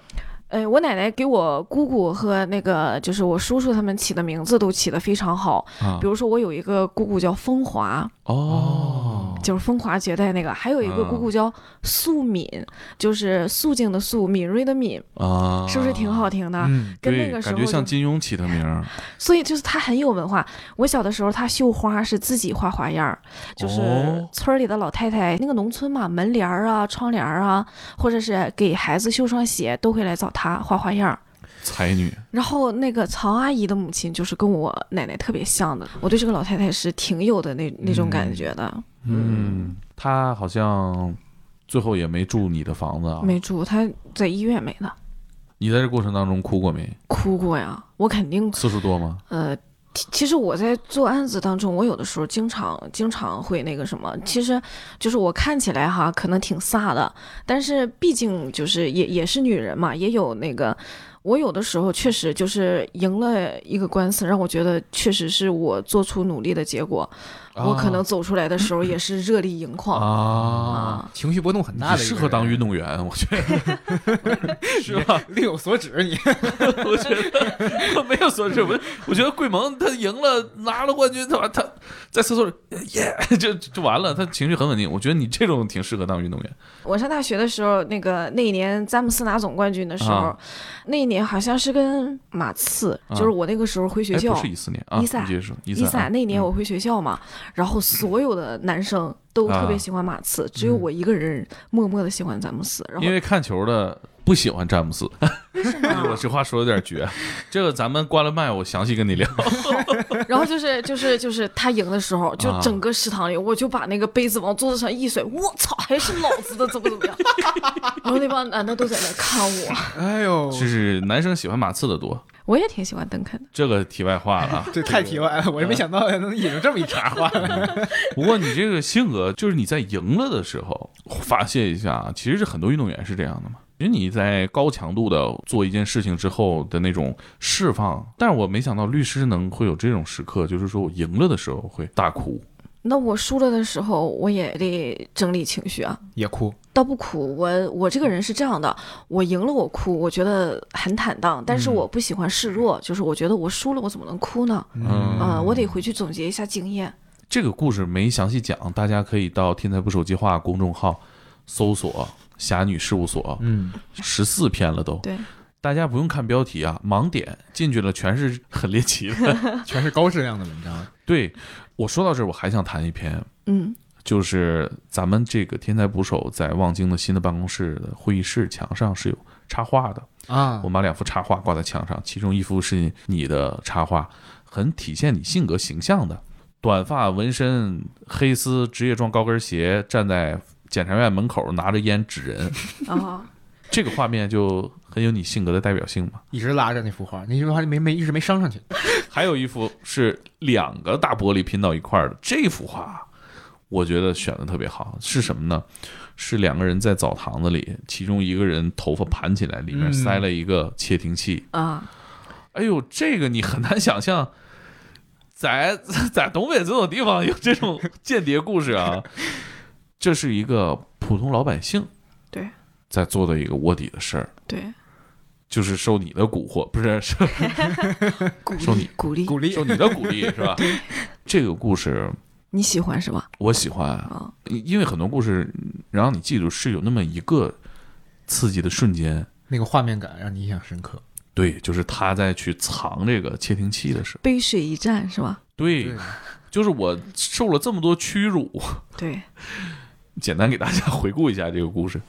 呃，我奶奶给我姑姑和那个就是我叔叔他们起的名字都起得非常好，啊比如说我有一个姑姑叫风华，哦，就是风华绝代那个，还有一个姑姑叫素敏，就是素静的素，敏锐的敏，啊，是不是挺好听的？嗯，跟对，感觉那个时候就像金庸起的名儿，所以就是她很有文化。我小的时候，她绣花是自己画花样儿，就是哦村儿里的老太太，那个农村嘛，门帘儿啊、窗帘儿啊，或者是给孩子绣双鞋，都会来找她画花样儿。才女。然后那个曹阿姨的母亲就是跟我奶奶特别像的，我对这个老太太是挺有的那那种感觉的。嗯，她好像最后也没住你的房子啊。没住，她在医院没的，你在这过程当中哭过没？哭过呀，我肯定次数多吗？呃。其其实我在做案子当中，我有的时候经常经常会那个什么，其实就是我看起来哈可能挺飒的，但是毕竟就是也也是女人嘛，也有那个，我有的时候确实就是赢了一个官司，让我觉得确实是我做出努力的结果，我可能走出来的时候也是热泪盈眶啊，啊。情绪波动很大的适合当运动员，我觉得 是吧？另有所指。你 我觉得没有所指，我，我觉得桂萌他赢了，拿了冠军，他他在厕所里耶就就完了，他情绪很稳定。我觉得你这种挺适合当运动员我上大学的时候，那个那一年詹姆斯拿总冠军的时候，啊那一年好像是跟马刺，啊就是我那个时候回学哎，校不，是一四年啊，一三一一三那年嗯。我回学校嘛，然后所有的男生都特别喜欢马刺，只有我一个人默默的喜欢詹姆斯。然后因为看球的不喜欢詹姆斯，我？这话说的有点绝。这个咱们关了麦，我详细跟你聊。然后就是就是就是他赢的时候，就啊整个食堂里，我就把那个杯子往桌子上一甩，我操，还是老子的，怎么怎么样？然后那帮男的都在那看我，哎呦，就是男生喜欢马刺的多，我也挺喜欢邓肯的。这个题外话了啊。这太题外了，我也没想到能引出这么一茬话来。不过你这个性格，就是你在赢了的时候发泄一下啊，其实是很多运动员是这样的嘛。其实你在高强度的做一件事情之后的那种释放，但是我没想到律师能会有这种时刻，就是说我赢了的时候会大哭。那我输了的时候，我也得整理情绪啊。也哭，倒不哭，我我这个人是这样的，我赢了我哭，我觉得很坦荡，但是嗯我不喜欢示弱，就是我觉得我输了，我怎么能哭呢？嗯啊、我得回去总结一下经验。这个故事没详细讲，大家可以到“天才不手计划”公众号搜索“侠女事务所嗯”，十四篇了都。对，大家不用看标题啊，盲点进去了全是很猎奇的。全是高质量的文章。对我说到这儿，我还想谈一篇，嗯就是咱们这个天才捕手在望京的新的办公室的会议室墙上是有插画的，啊我，们把两幅插画挂在墙上，其中一幅是你的插画，很体现你性格形象的，短发纹身，黑丝职业装高跟鞋，站在检察院门口拿着烟指人，啊，这个画面就很有你性格的代表性嘛。一直拉着那幅画，那幅画没没一直没升上去。还有一幅是两个大玻璃拼到一块儿的，这幅画我觉得选的特别好，是什么呢？是两个人在澡堂子里，其中一个人头发盘起来，里面嗯塞了一个窃听器。啊，哎呦，这个你很难想象，在在东北这种地方有这种间谍故事啊。这是一个普通老百姓对。在做的一个卧底的事儿，对，就是受你的蛊惑，不是受 鼓受你励鼓励，鼓励。受你的鼓励，是吧？这个故事你喜欢是吧？我喜欢，啊，因为很多故事让你记住是有那么一个刺激的瞬间，那个画面感让你印象深刻。对，就是他在去藏这个窃听器的时候，背水一战是吧？对，就是我受了这么多屈辱，对，简单给大家 回顾一下这个故事。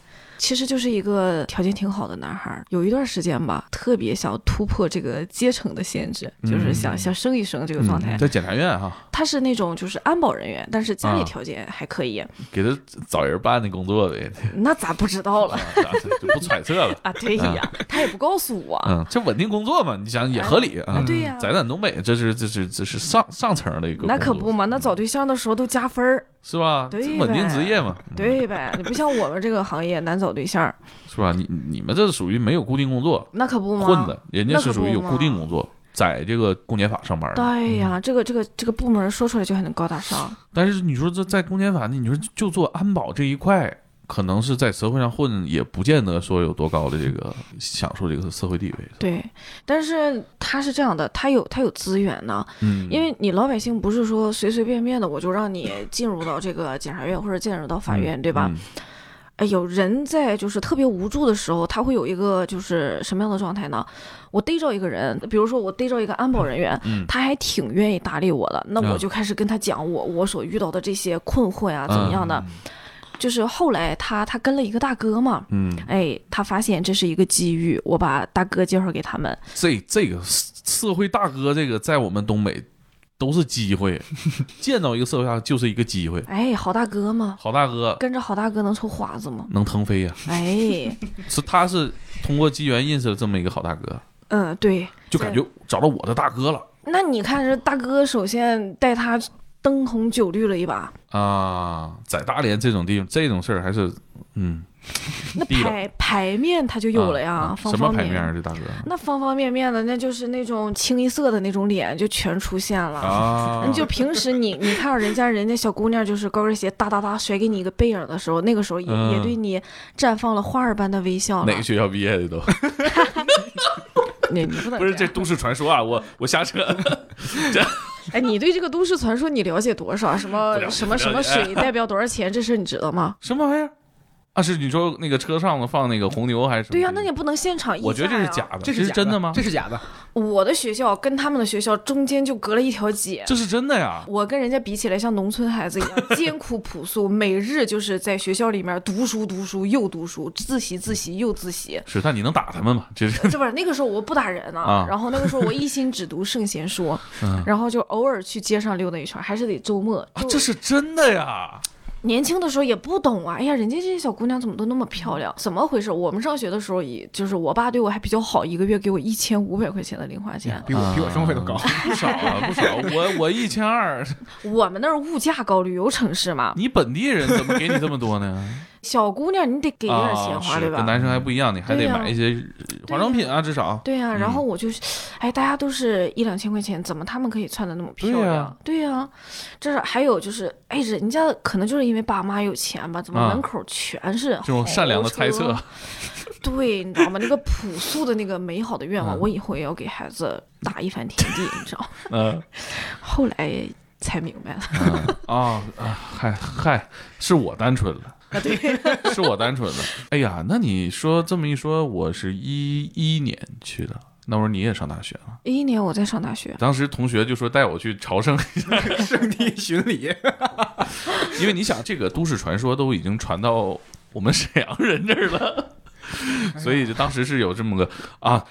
其实就是一个条件挺好的男孩儿，有一段时间吧，特别想突破这个阶层的限制，就是想嗯想升一升这个状态。嗯在检察院哈、他是那种就是安保人员，但是家里啊条件还可以，给他找人办那工作呗，那咋不知道了啊，就不揣测了。啊？对呀，他也不告诉我。嗯，这稳定工作嘛，你想也合理啊。啊，对呀，在咱东北，这是这是这是上上层的一个，那可不，嘛，那找对象的时候都加分儿，是吧？对稳定职业嘛，嗯对呗？你不像我们这个行业难找对象，是吧？你你们这属于没有固定工作，那可不吗。混的，人家是属于有固定工作，在这个公检法上班的。对呀，这个这个这个部门说出来就很高大上。但是你说这在公检法，你说就做安保这一块，可能是在社会上混，也不见得说有多高的这个享受这个社会地位。对，但是他是这样的，他有他有资源呢，嗯，因为你老百姓不是说随随便便的我就让你进入到这个检察院或者进入到法院，对吧？嗯哎呦，人在就是特别无助的时候，他会有一个就是什么样的状态呢？我逮着一个人，比如说我逮着一个安保人员，嗯他还挺愿意搭理我的，那啊我就开始跟他讲我我所遇到的这些困惑呀，怎么样的？就是后来他他跟了一个大哥嘛，嗯，哎，他发现这是一个机遇，我把大哥介绍给他们，这这个社会大哥，这个在我们东北都是机会，见到一个社会上就是一个机会。哎，好大哥吗，好大哥。跟着好大哥能抽华子吗？能腾飞呀、哎，是他是通过机缘认识了这么一个好大哥，嗯，对，就感觉找到我的大哥了。那你看这大哥首先带他灯红酒绿了一把，啊！在大连这种地方，这种事儿还是嗯，那牌牌面他就有了呀，啊啊方方面什么牌面儿？这大哥那方方面面的，那就是那种清一色的那种脸就全出现了。啊，你就平时你你看到人家人家小姑娘就是高跟鞋哒哒哒甩给你一个背影的时候，那个时候也、嗯也对你绽放了花儿般的微笑哪个。学校毕业的都你你不能不是这都市传说啊！我我瞎扯，哎，你对这个都市传说你了解多少？什么什么什么水代表多少钱？这事你知道吗？什么玩意儿？啊，是你说那个车上的放那个红牛还是什么？对呀、那也不能现场议我觉得这是假的，这这是真的吗？这是假的。我的学校跟他们的学校中间就隔了一条街。这是真的呀！我跟人家比起来，像农村孩子一样艰苦朴素，每日就是在学校里面读书读书又读书，自习自习又自习。是，但你能打他们吗？这是 这不是那个时候我不打人呢、啊然后那个时候我一心只读圣贤书，嗯然后就偶尔去街上溜达一圈，还是得周末。啊，这是真的呀！年轻的时候也不懂啊，哎呀，人家这些小姑娘怎么都那么漂亮，怎么回事？我们上学的时候也，就是我爸对我还比较好，一个月给我一千五百块钱的零花钱。比我比我生活费都高。不少啊，不少。我我一千二，我们那儿物价高，旅游城市嘛，你本地人怎么给你这么多呢？小姑娘你得给点钱啊，花，对吧？跟男生还不一样，你还得买一些化妆品啊，至少。对呀、嗯然后我就是，哎，大家都是一两千块钱，怎么他们可以穿的那么漂亮？对呀、这是还有就是，哎，人家可能就是因为爸妈有钱吧，怎么啊门口全是这种善良的猜测？对，你知道吗？那个朴素的那个美好的愿望，嗯我以后也要给孩子打一番天地，你知道吗？嗯后来才明白了，嗯啊啊，嗨嗨，是我单纯了。对，是我单纯的。哎呀，那你说这么一说，我是一一年去的，那会儿你也上大学了。一一年我在上大学，当时同学就说带我去朝圣一下，圣地巡礼，因为你想，这个都市传说都已经传到我们沈阳人这儿了，所以就当时是有这么个啊，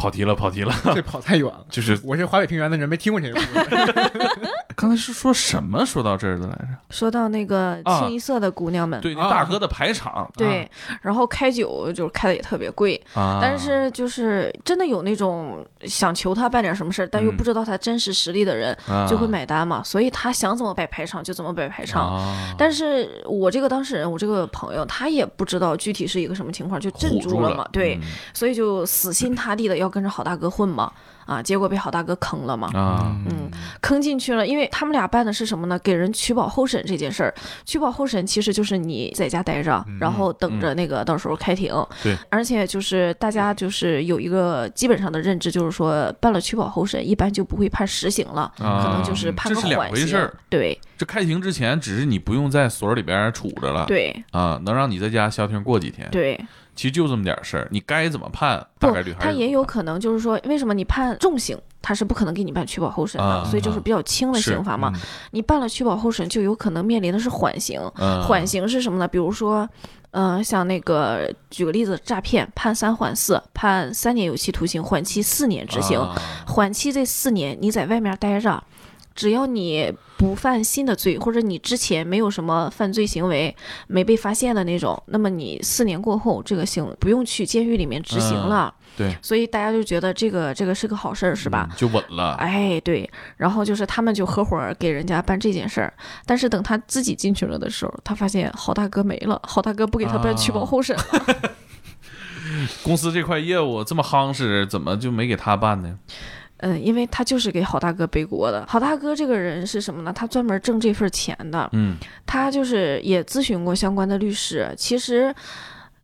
跑题了，跑题了，这跑太远了。就是我是华北平原的人，没听过这个故事。刚才是说什么说到这儿的来着？说到那个啊。清一色的姑娘们，对，那啊大哥的排场。对，然后开酒就是开的也特别贵，啊，但是就是真的有那种想求他办点什么事儿，但又嗯。不知道他真实实力的人，啊。就会买单嘛，所以他想怎么摆排场就怎么摆排场。啊，但是我这个当事人，我这个朋友，他也不知道具体是一个什么情况，就镇住了嘛，对，嗯。所以就死心塌地的要跟着好大哥混嘛，啊，结果被好大哥坑了嘛，啊，嗯，坑进去了，因为他们俩办的是什么呢？给人取保候审这件事儿。取保候审其实就是你在家待着，然后等着那个到时候开庭。对，而且就是大家就是有一个基本上的认知，就是说办了取保候审，一般就不会判实刑了，啊可能就是判个这是两缓刑回事儿。对这开庭之前，只是你不用在所里边杵着了，对啊，能让你在家消停过几天。对，其实就这么点事儿，你该怎么判，大不概率，还他也有可能就是说，为什么你判重刑？他是不可能给你办取保候审的，啊所以就是比较轻的刑罚嘛。你办了取保候审，就有可能面临的是缓刑。嗯缓刑是什么呢？比如说，呃，像那个举个例子，诈骗判三缓四，判三年有期徒刑，缓期四年执行。啊缓期这四年你在外面待着，只要你不犯新的罪，或者你之前没有什么犯罪行为没被发现的那种，那么你四年过后这个刑不用去监狱里面执行了。对，所以大家就觉得这个这个是个好事儿，是吧？嗯就稳了。哎，对，然后就是他们就合伙给人家办这件事儿，但是等他自己进去了的时候，他发现郝大哥没了，郝大哥不给他办取保候审了。公司这块业务这么夯实，怎么就没给他办呢？嗯，因为他就是给好大哥背锅的。好大哥这个人是什么呢？他专门挣这份钱的，嗯他就是也咨询过相关的律师。其实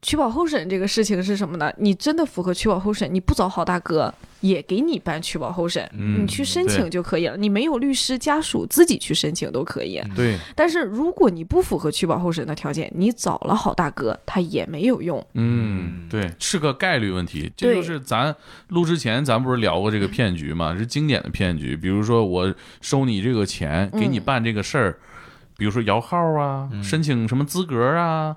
取保候审这个事情是什么呢？你真的符合取保候审，你不找好大哥也给你办取保候审，嗯，你去申请就可以了。你没有律师家属自己去申请都可以。对，但是如果你不符合取保候审的条件，你找了好大哥，他也没有用。嗯，对，是个概率问题。这就是咱录之前，咱不是聊过这个骗局嘛？是经典的骗局。比如说，我收你这个钱，给你嗯办这个事儿，比如说摇号啊，申请什么资格啊，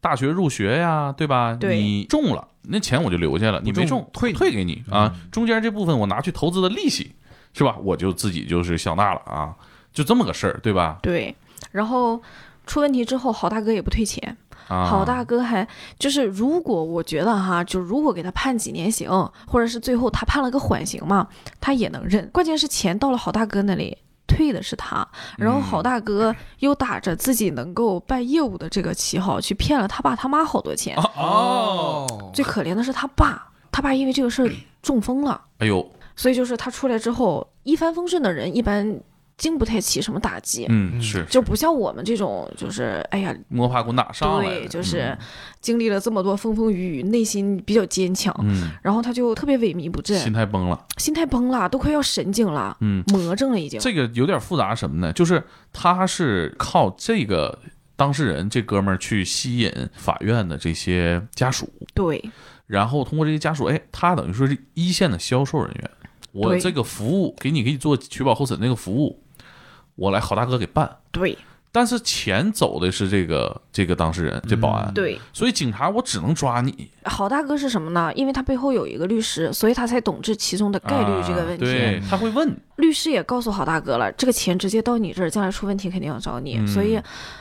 大学入学呀，对吧？对你中了，那钱我就留下了；你没中中，退退给你啊。中间这部分我拿去投资的利息，是吧？我就自己就是笑纳了啊，就这么个事儿，对吧？对，然后出问题之后，好大哥也不退钱。好，大哥还就是，如果我觉得哈，就如果给他判几年刑，或者是最后他判了个缓刑嘛，他也能认。关键是钱到了好大哥那里。退的是他，然后好大哥又打着自己能够办业务的这个旗号，去骗了他爸他妈好多钱。哦，最可怜的是他爸，他爸因为这个事儿中风了，哎呦，所以就是他出来之后一帆风顺的人，一般经不太起什么打击，嗯，是就不像我们这种，就是哎呀，摸爬滚打上来就是经历了这么多风风雨雨，内心比较坚强，嗯，然后他就特别萎靡不振，心态崩了，心态崩了，都快要神经了，嗯，魔怔了已经。这个有点复杂什么呢？就是他是靠这个当事人这哥们儿去吸引法院的这些家属，对。然后通过这些家属，哎，他等于说是一线的销售人员，我这个服务给你给你做取保候审那个服务，我来好大哥给办。对但是钱走的是这个这个当事人，这保安，对，所以警察我只能抓你好大哥是什么呢？因为他背后有一个律师，所以他才懂这其中的概率这个问题。啊对，他会问，律师也告诉好大哥了，这个钱直接到你这儿，将来出问题肯定要找你，嗯所以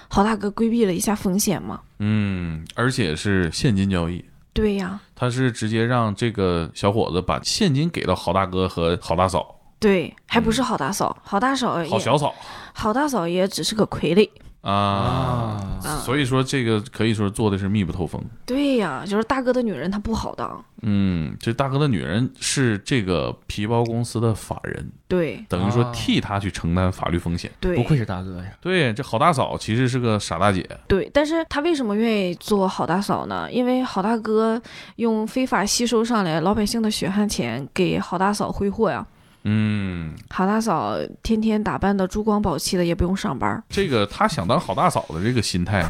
好大哥规避了一下风险嘛。嗯，而且是现金交易。对呀，他是直接让这个小伙子把现金给到好大哥和好大嫂、对，还不是好大嫂，好大嫂也郝小嫂好大嫂也只是个傀儡。啊，啊所以说这个可以说做的是密不透风。对呀，就是大哥的女人她不好当。嗯，这大哥的女人是这个皮包公司的法人，对等于说啊替他去承担法律风险。对，不愧是大哥呀！对，这好大嫂其实是个傻大姐，对，但是她为什么愿意做好大嫂呢？因为好大哥用非法吸收上来老百姓的血汗钱给好大嫂挥霍呀。嗯，好大嫂天天打扮的珠光宝气的，也不用上班。这个他想当郝大嫂的这个心态，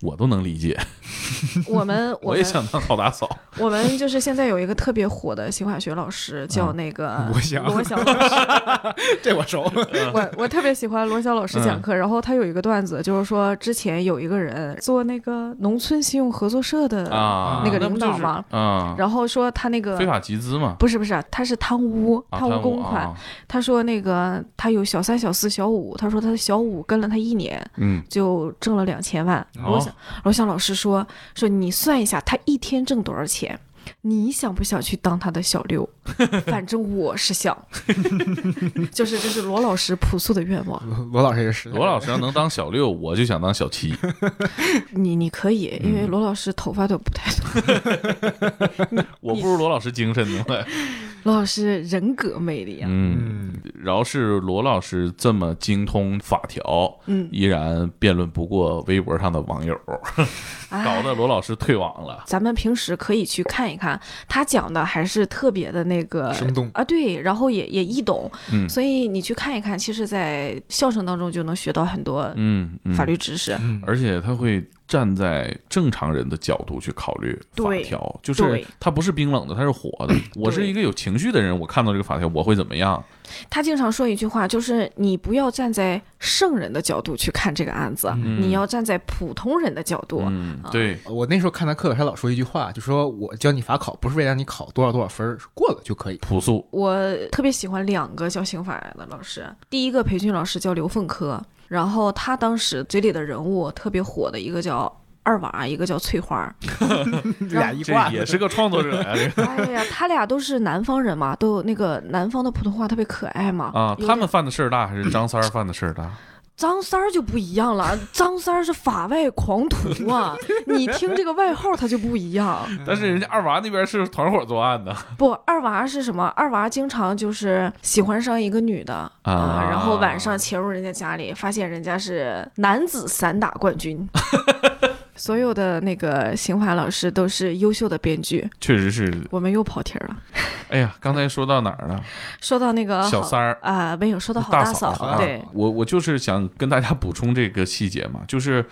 我都能理解，我们 我也想当好大嫂。我们就是现在有一个特别火的刑法学老师，叫那个罗翔罗翔老师。这我熟。我我特别喜欢罗翔老师讲课，然后他有一个段子，就是说之前有一个人做那个农村信用合作社的啊，那个领导嘛，啊，然后说他那个非法集资嘛，不是不是，他是贪污啊贪污公款。啊他说那个他有小三、小四、小五，他说他的小五跟了他一年嗯，就挣了两千万。哦罗翔罗翔老师说说你算一下他一天挣多少钱。你想不想去当他的小六？反正我是想，就是这是罗老师朴素的愿望。罗老师也是，罗老师要能当小六，我就想当小七。你你可以，因为嗯罗老师头发都不太多，我不如罗老师精神呢。罗老师人格魅力啊，嗯，嗯，饶是罗老师这么精通法条，嗯，依然辩论不过微博上的网友，哎搞得罗老师退网了。咱们平时可以去看一看，他讲的还是特别的那个生动。啊，对，然后也也易懂，嗯。所以你去看一看，其实，在笑声当中就能学到很多嗯嗯，法律知识。嗯。而且他会站在正常人的角度去考虑法条，就是对他不是冰冷的，它是火的。我是一个有情绪的人，我看到这个法条我会怎么样？他经常说一句话，就是你不要站在圣人的角度去看这个案子，嗯你要站在普通人的角度。嗯，啊对，我那时候看他课，他老说一句话，就说我教你法考，不是为了让你考多少多少分过了就可以。朴素，我特别喜欢两个教刑法的老师，第一个培训老师叫刘凤科，然后他当时嘴里的人物特别火的一个叫二娃，一个叫翠花。俩一挂，这也是个创作者 哎呀，他俩都是南方人嘛，都那个南方的普通话特别可爱嘛。啊，他们犯的事儿大还是张三儿犯的事儿大？张三儿就不一样了，张三儿是法外狂徒啊！你听这个外号他就不一样。但是人家二娃那边是团伙作案的，不，二娃是什么？二娃经常就是喜欢上一个女的啊然后晚上潜入人家家里，发现人家是男子散打冠军。所有的那个刑华老师都是优秀的编剧，确实是。我们又跑题儿了。哎呀，刚才说到哪儿了？说到那个小三儿。啊、没有说到好大嫂，啊对，我我就是想跟大家补充这个细节嘛，就是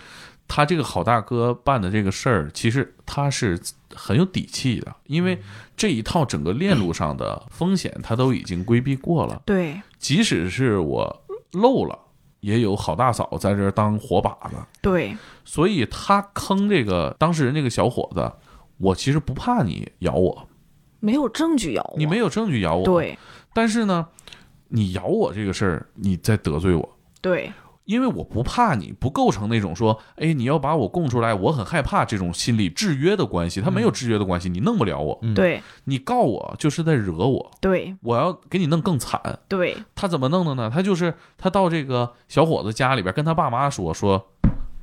他这个好大哥办的这个事儿，其实他是很有底气的，因为这一套整个链路上的风险他都已经规避过了，对即使是我漏了，也有好大嫂在这儿当活靶子，对。所以他坑这个当事人这个小伙子，我其实不怕你咬我，没有证据咬我，你没有证据咬我，，对。但是呢，你咬我这个事儿，你在得罪我。对因为我不怕你，不构成那种说，哎，你要把我供出来，我很害怕这种心理制约的关系。他没有制约的关系，你弄不了我，嗯对你告我就是在惹我，对我要给你弄更惨。对他怎么弄的呢？他就是他到这个小伙子家里边跟他爸妈说说，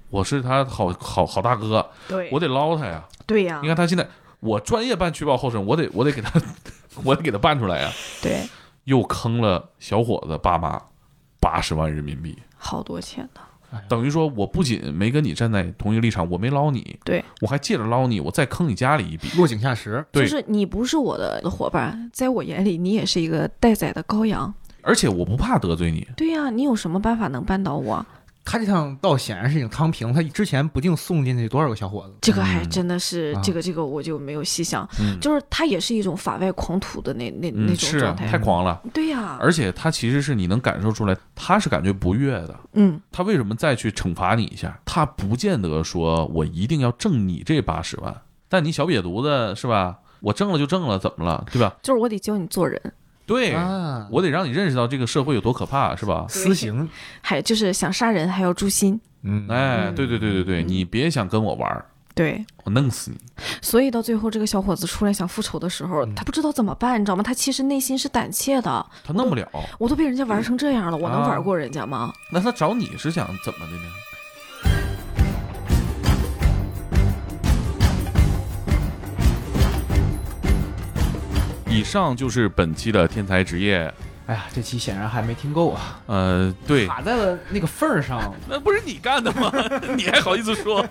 我是他好好好大哥，对，我得捞他呀。对呀你，看他现在，我专业办取保候审，我得我得给他，我得给他办出来呀。对，又坑了小伙子爸妈八十万人民币。好多钱呢，等于说，我不仅没跟你站在同一个立场，我没捞你，对，我还借着捞你，我再坑你家里一笔。落井下石。对就是你不是我的伙伴，在我眼里你也是一个待宰的羔羊。而且我不怕得罪你，对呀、你有什么办法能扳倒我？他这趟倒显然是已经趟平，他之前不定送进去多少个小伙子。这个还嗯真的是，啊这个这个我就没有细想，嗯，就是他也是一种法外狂徒的那那那嗯是啊种状态。太狂了。对呀、而且他其实是你能感受出来，他是感觉不悦的。嗯，他为什么再去惩罚你一下？他不见得说我一定要挣你这八十万，但你小瘪犊子是吧？我挣了就挣了，怎么了？对吧？就是我得教你做人，对，啊，我得让你认识到这个社会有多可怕，是吧？私刑，还就是想杀人还要诛心。嗯，哎，对对对对对，你别想跟我玩儿，对，我弄死你。所以到最后这个小伙子出来想复仇的时候，他不知道怎么办，你知道吗？他其实内心是胆怯的。他弄不了，我都被人家玩成这样了，我能啊玩过人家吗？那他找你是想怎么的呢？以上就是本期的天才职业。哎呀，这期显然还没听够啊，呃，对，卡在了那个份儿上。那不是你干的吗？你还好意思说？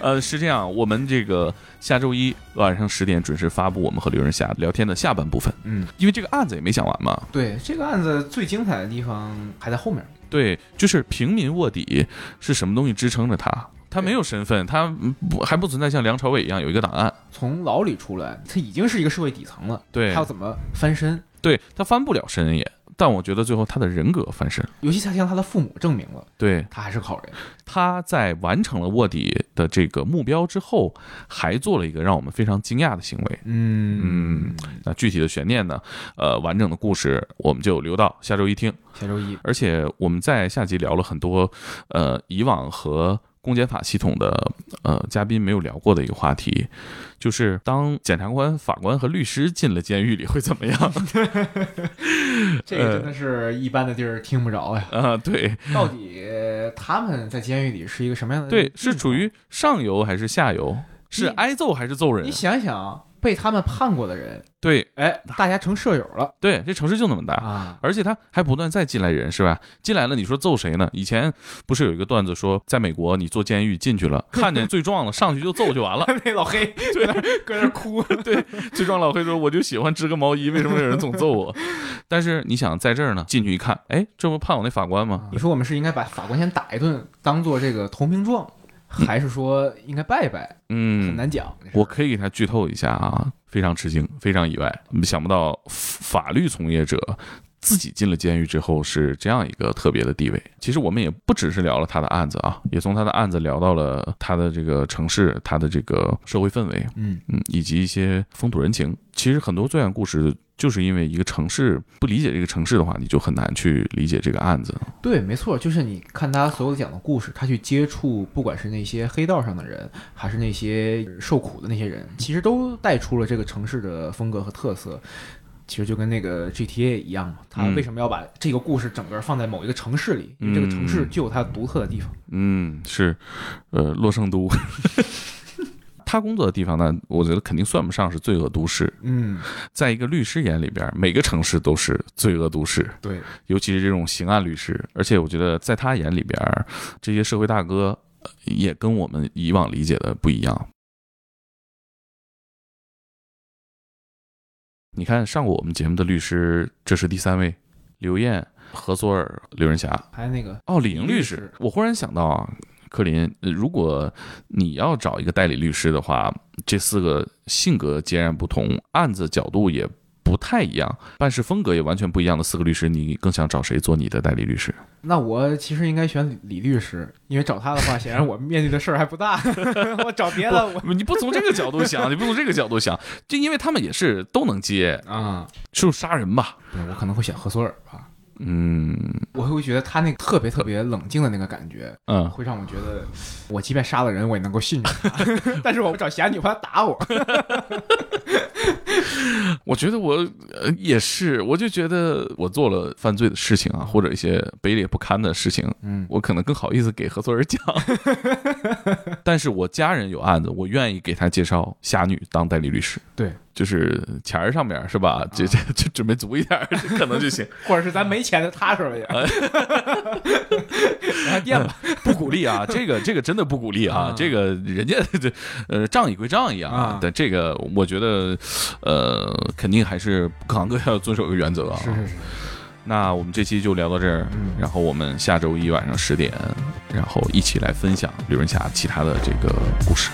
呃，是这样，我们这个下周一晚上十点准时发布我们和刘仁霞聊天的下半部分，嗯，因为这个案子也没讲完嘛。对，这个案子最精彩的地方还在后面。对，就是平民卧底是什么东西支撑着他？他没有身份，他嗯不还不存在像梁朝伟一样有一个档案。从牢里出来，他已经是一个社会底层了，对他要怎么翻身？对他翻不了身也，但我觉得最后他的人格翻身。尤其他向他的父母证明了对，他还是个好人。他在完成了卧底的这个目标之后，还做了一个让我们非常惊讶的行为。嗯那具体的悬念呢？呃，完整的故事我们就留到下周一听。下周一而且我们在下集聊了很多，呃，以往和公检法系统的呃嘉宾没有聊过的一个话题，就是当检察官、法官和律师进了监狱里会怎么样？这个真的是一般的地儿听不着呀。啊、对到底他们在监狱里是一个什么样的？对，是处于上游还是下游？是挨揍还是揍人你？想想，被他们判过的人，对哎，大家成舍友了对，这城市就那么大。啊！而且他还不断再进来人，是吧？进来了，你说揍谁呢？以前不是有一个段子说，在美国你坐监狱进去了，看见最壮的上去就揍就完了。那老黑对搁那哭，对，最壮老黑说，我就喜欢织个毛衣，为什么有人总揍我？但是你想在这儿呢，进去一看，哎，这不判我那法官吗？你说我们是应该把法官先打一顿，当做这个投名状，还是说应该拜拜？嗯很嗯，难讲。我可以给他剧透一下啊，非常吃惊，非常意外，想不到法律从业者。自己进了监狱之后是这样一个特别的地位。其实我们也不只是聊了他的案子啊，也从他的案子聊到了他的这个城市、他的这个社会氛围，嗯，嗯，以及一些风土人情。其实很多罪案故事就是因为一个城市不理解这个城市的话，你就很难去理解这个案子。对，没错，就是你看他所有讲的故事，他去接触，不管是那些黑道上的人，还是那些受苦的那些人，其实都带出了这个城市的风格和特色。其实就跟那个 GTA 一样嘛，他嗯为什么要把这个故事整个放在某一个城市里？因为这个城市嗯就有它独特的地方。嗯，是，呃，洛圣都。他工作的地方呢，我觉得肯定算不上是罪恶都市。嗯，在一个律师眼里边，每个城市都是罪恶都市，对，尤其是这种刑案律师。而且我觉得在他眼里边，这些社会大哥呃也跟我们以往理解的不一样。你看上过我们节目的律师，这是第三位，刘艳、何索尔、刘仁霞。还有那个哦，李莹律律师师，我忽然想到啊，柯林，呃如果你要找一个代理律师的话，这四个性格截然不同，案子角度也不太一样，办事风格也完全不一样的四个律师，你更想找谁做你的代理律师？那我其实应该选李李律师，因为找他的话，显然我面对的事儿还不大。我找别的，我你不从这个角度想，你不从这个角度想，就因为他们也是都能接，啊，就杀人吧。对我可能会选何索尔吧。嗯我会觉得他那个特别特别冷静的那个感觉，嗯，会让我觉得，我即便杀了人，我也能够信任他。但是我不找侠女，怕他打我。我觉得我呃也是，我就觉得我做了犯罪的事情啊，或者一些卑劣不堪的事情，嗯，我可能更好意思给合作人讲。但是我家人有案子，我愿意给他介绍侠女当代理律师。对，就是钱儿上面是吧？这这就准备足一点儿，可能就行。或者是咱没钱的踏实了也，垫吧。不鼓励啊，这个这个真的不鼓励啊啊，这个人家这呃仗义归仗义啊啊，但这个我觉得呃肯定还是各行各业要遵守一个原则啊。是是是，那我们这期就聊到这儿，嗯然后我们下周一晚上十点，然后一起来分享刘仁霞其他的这个故事。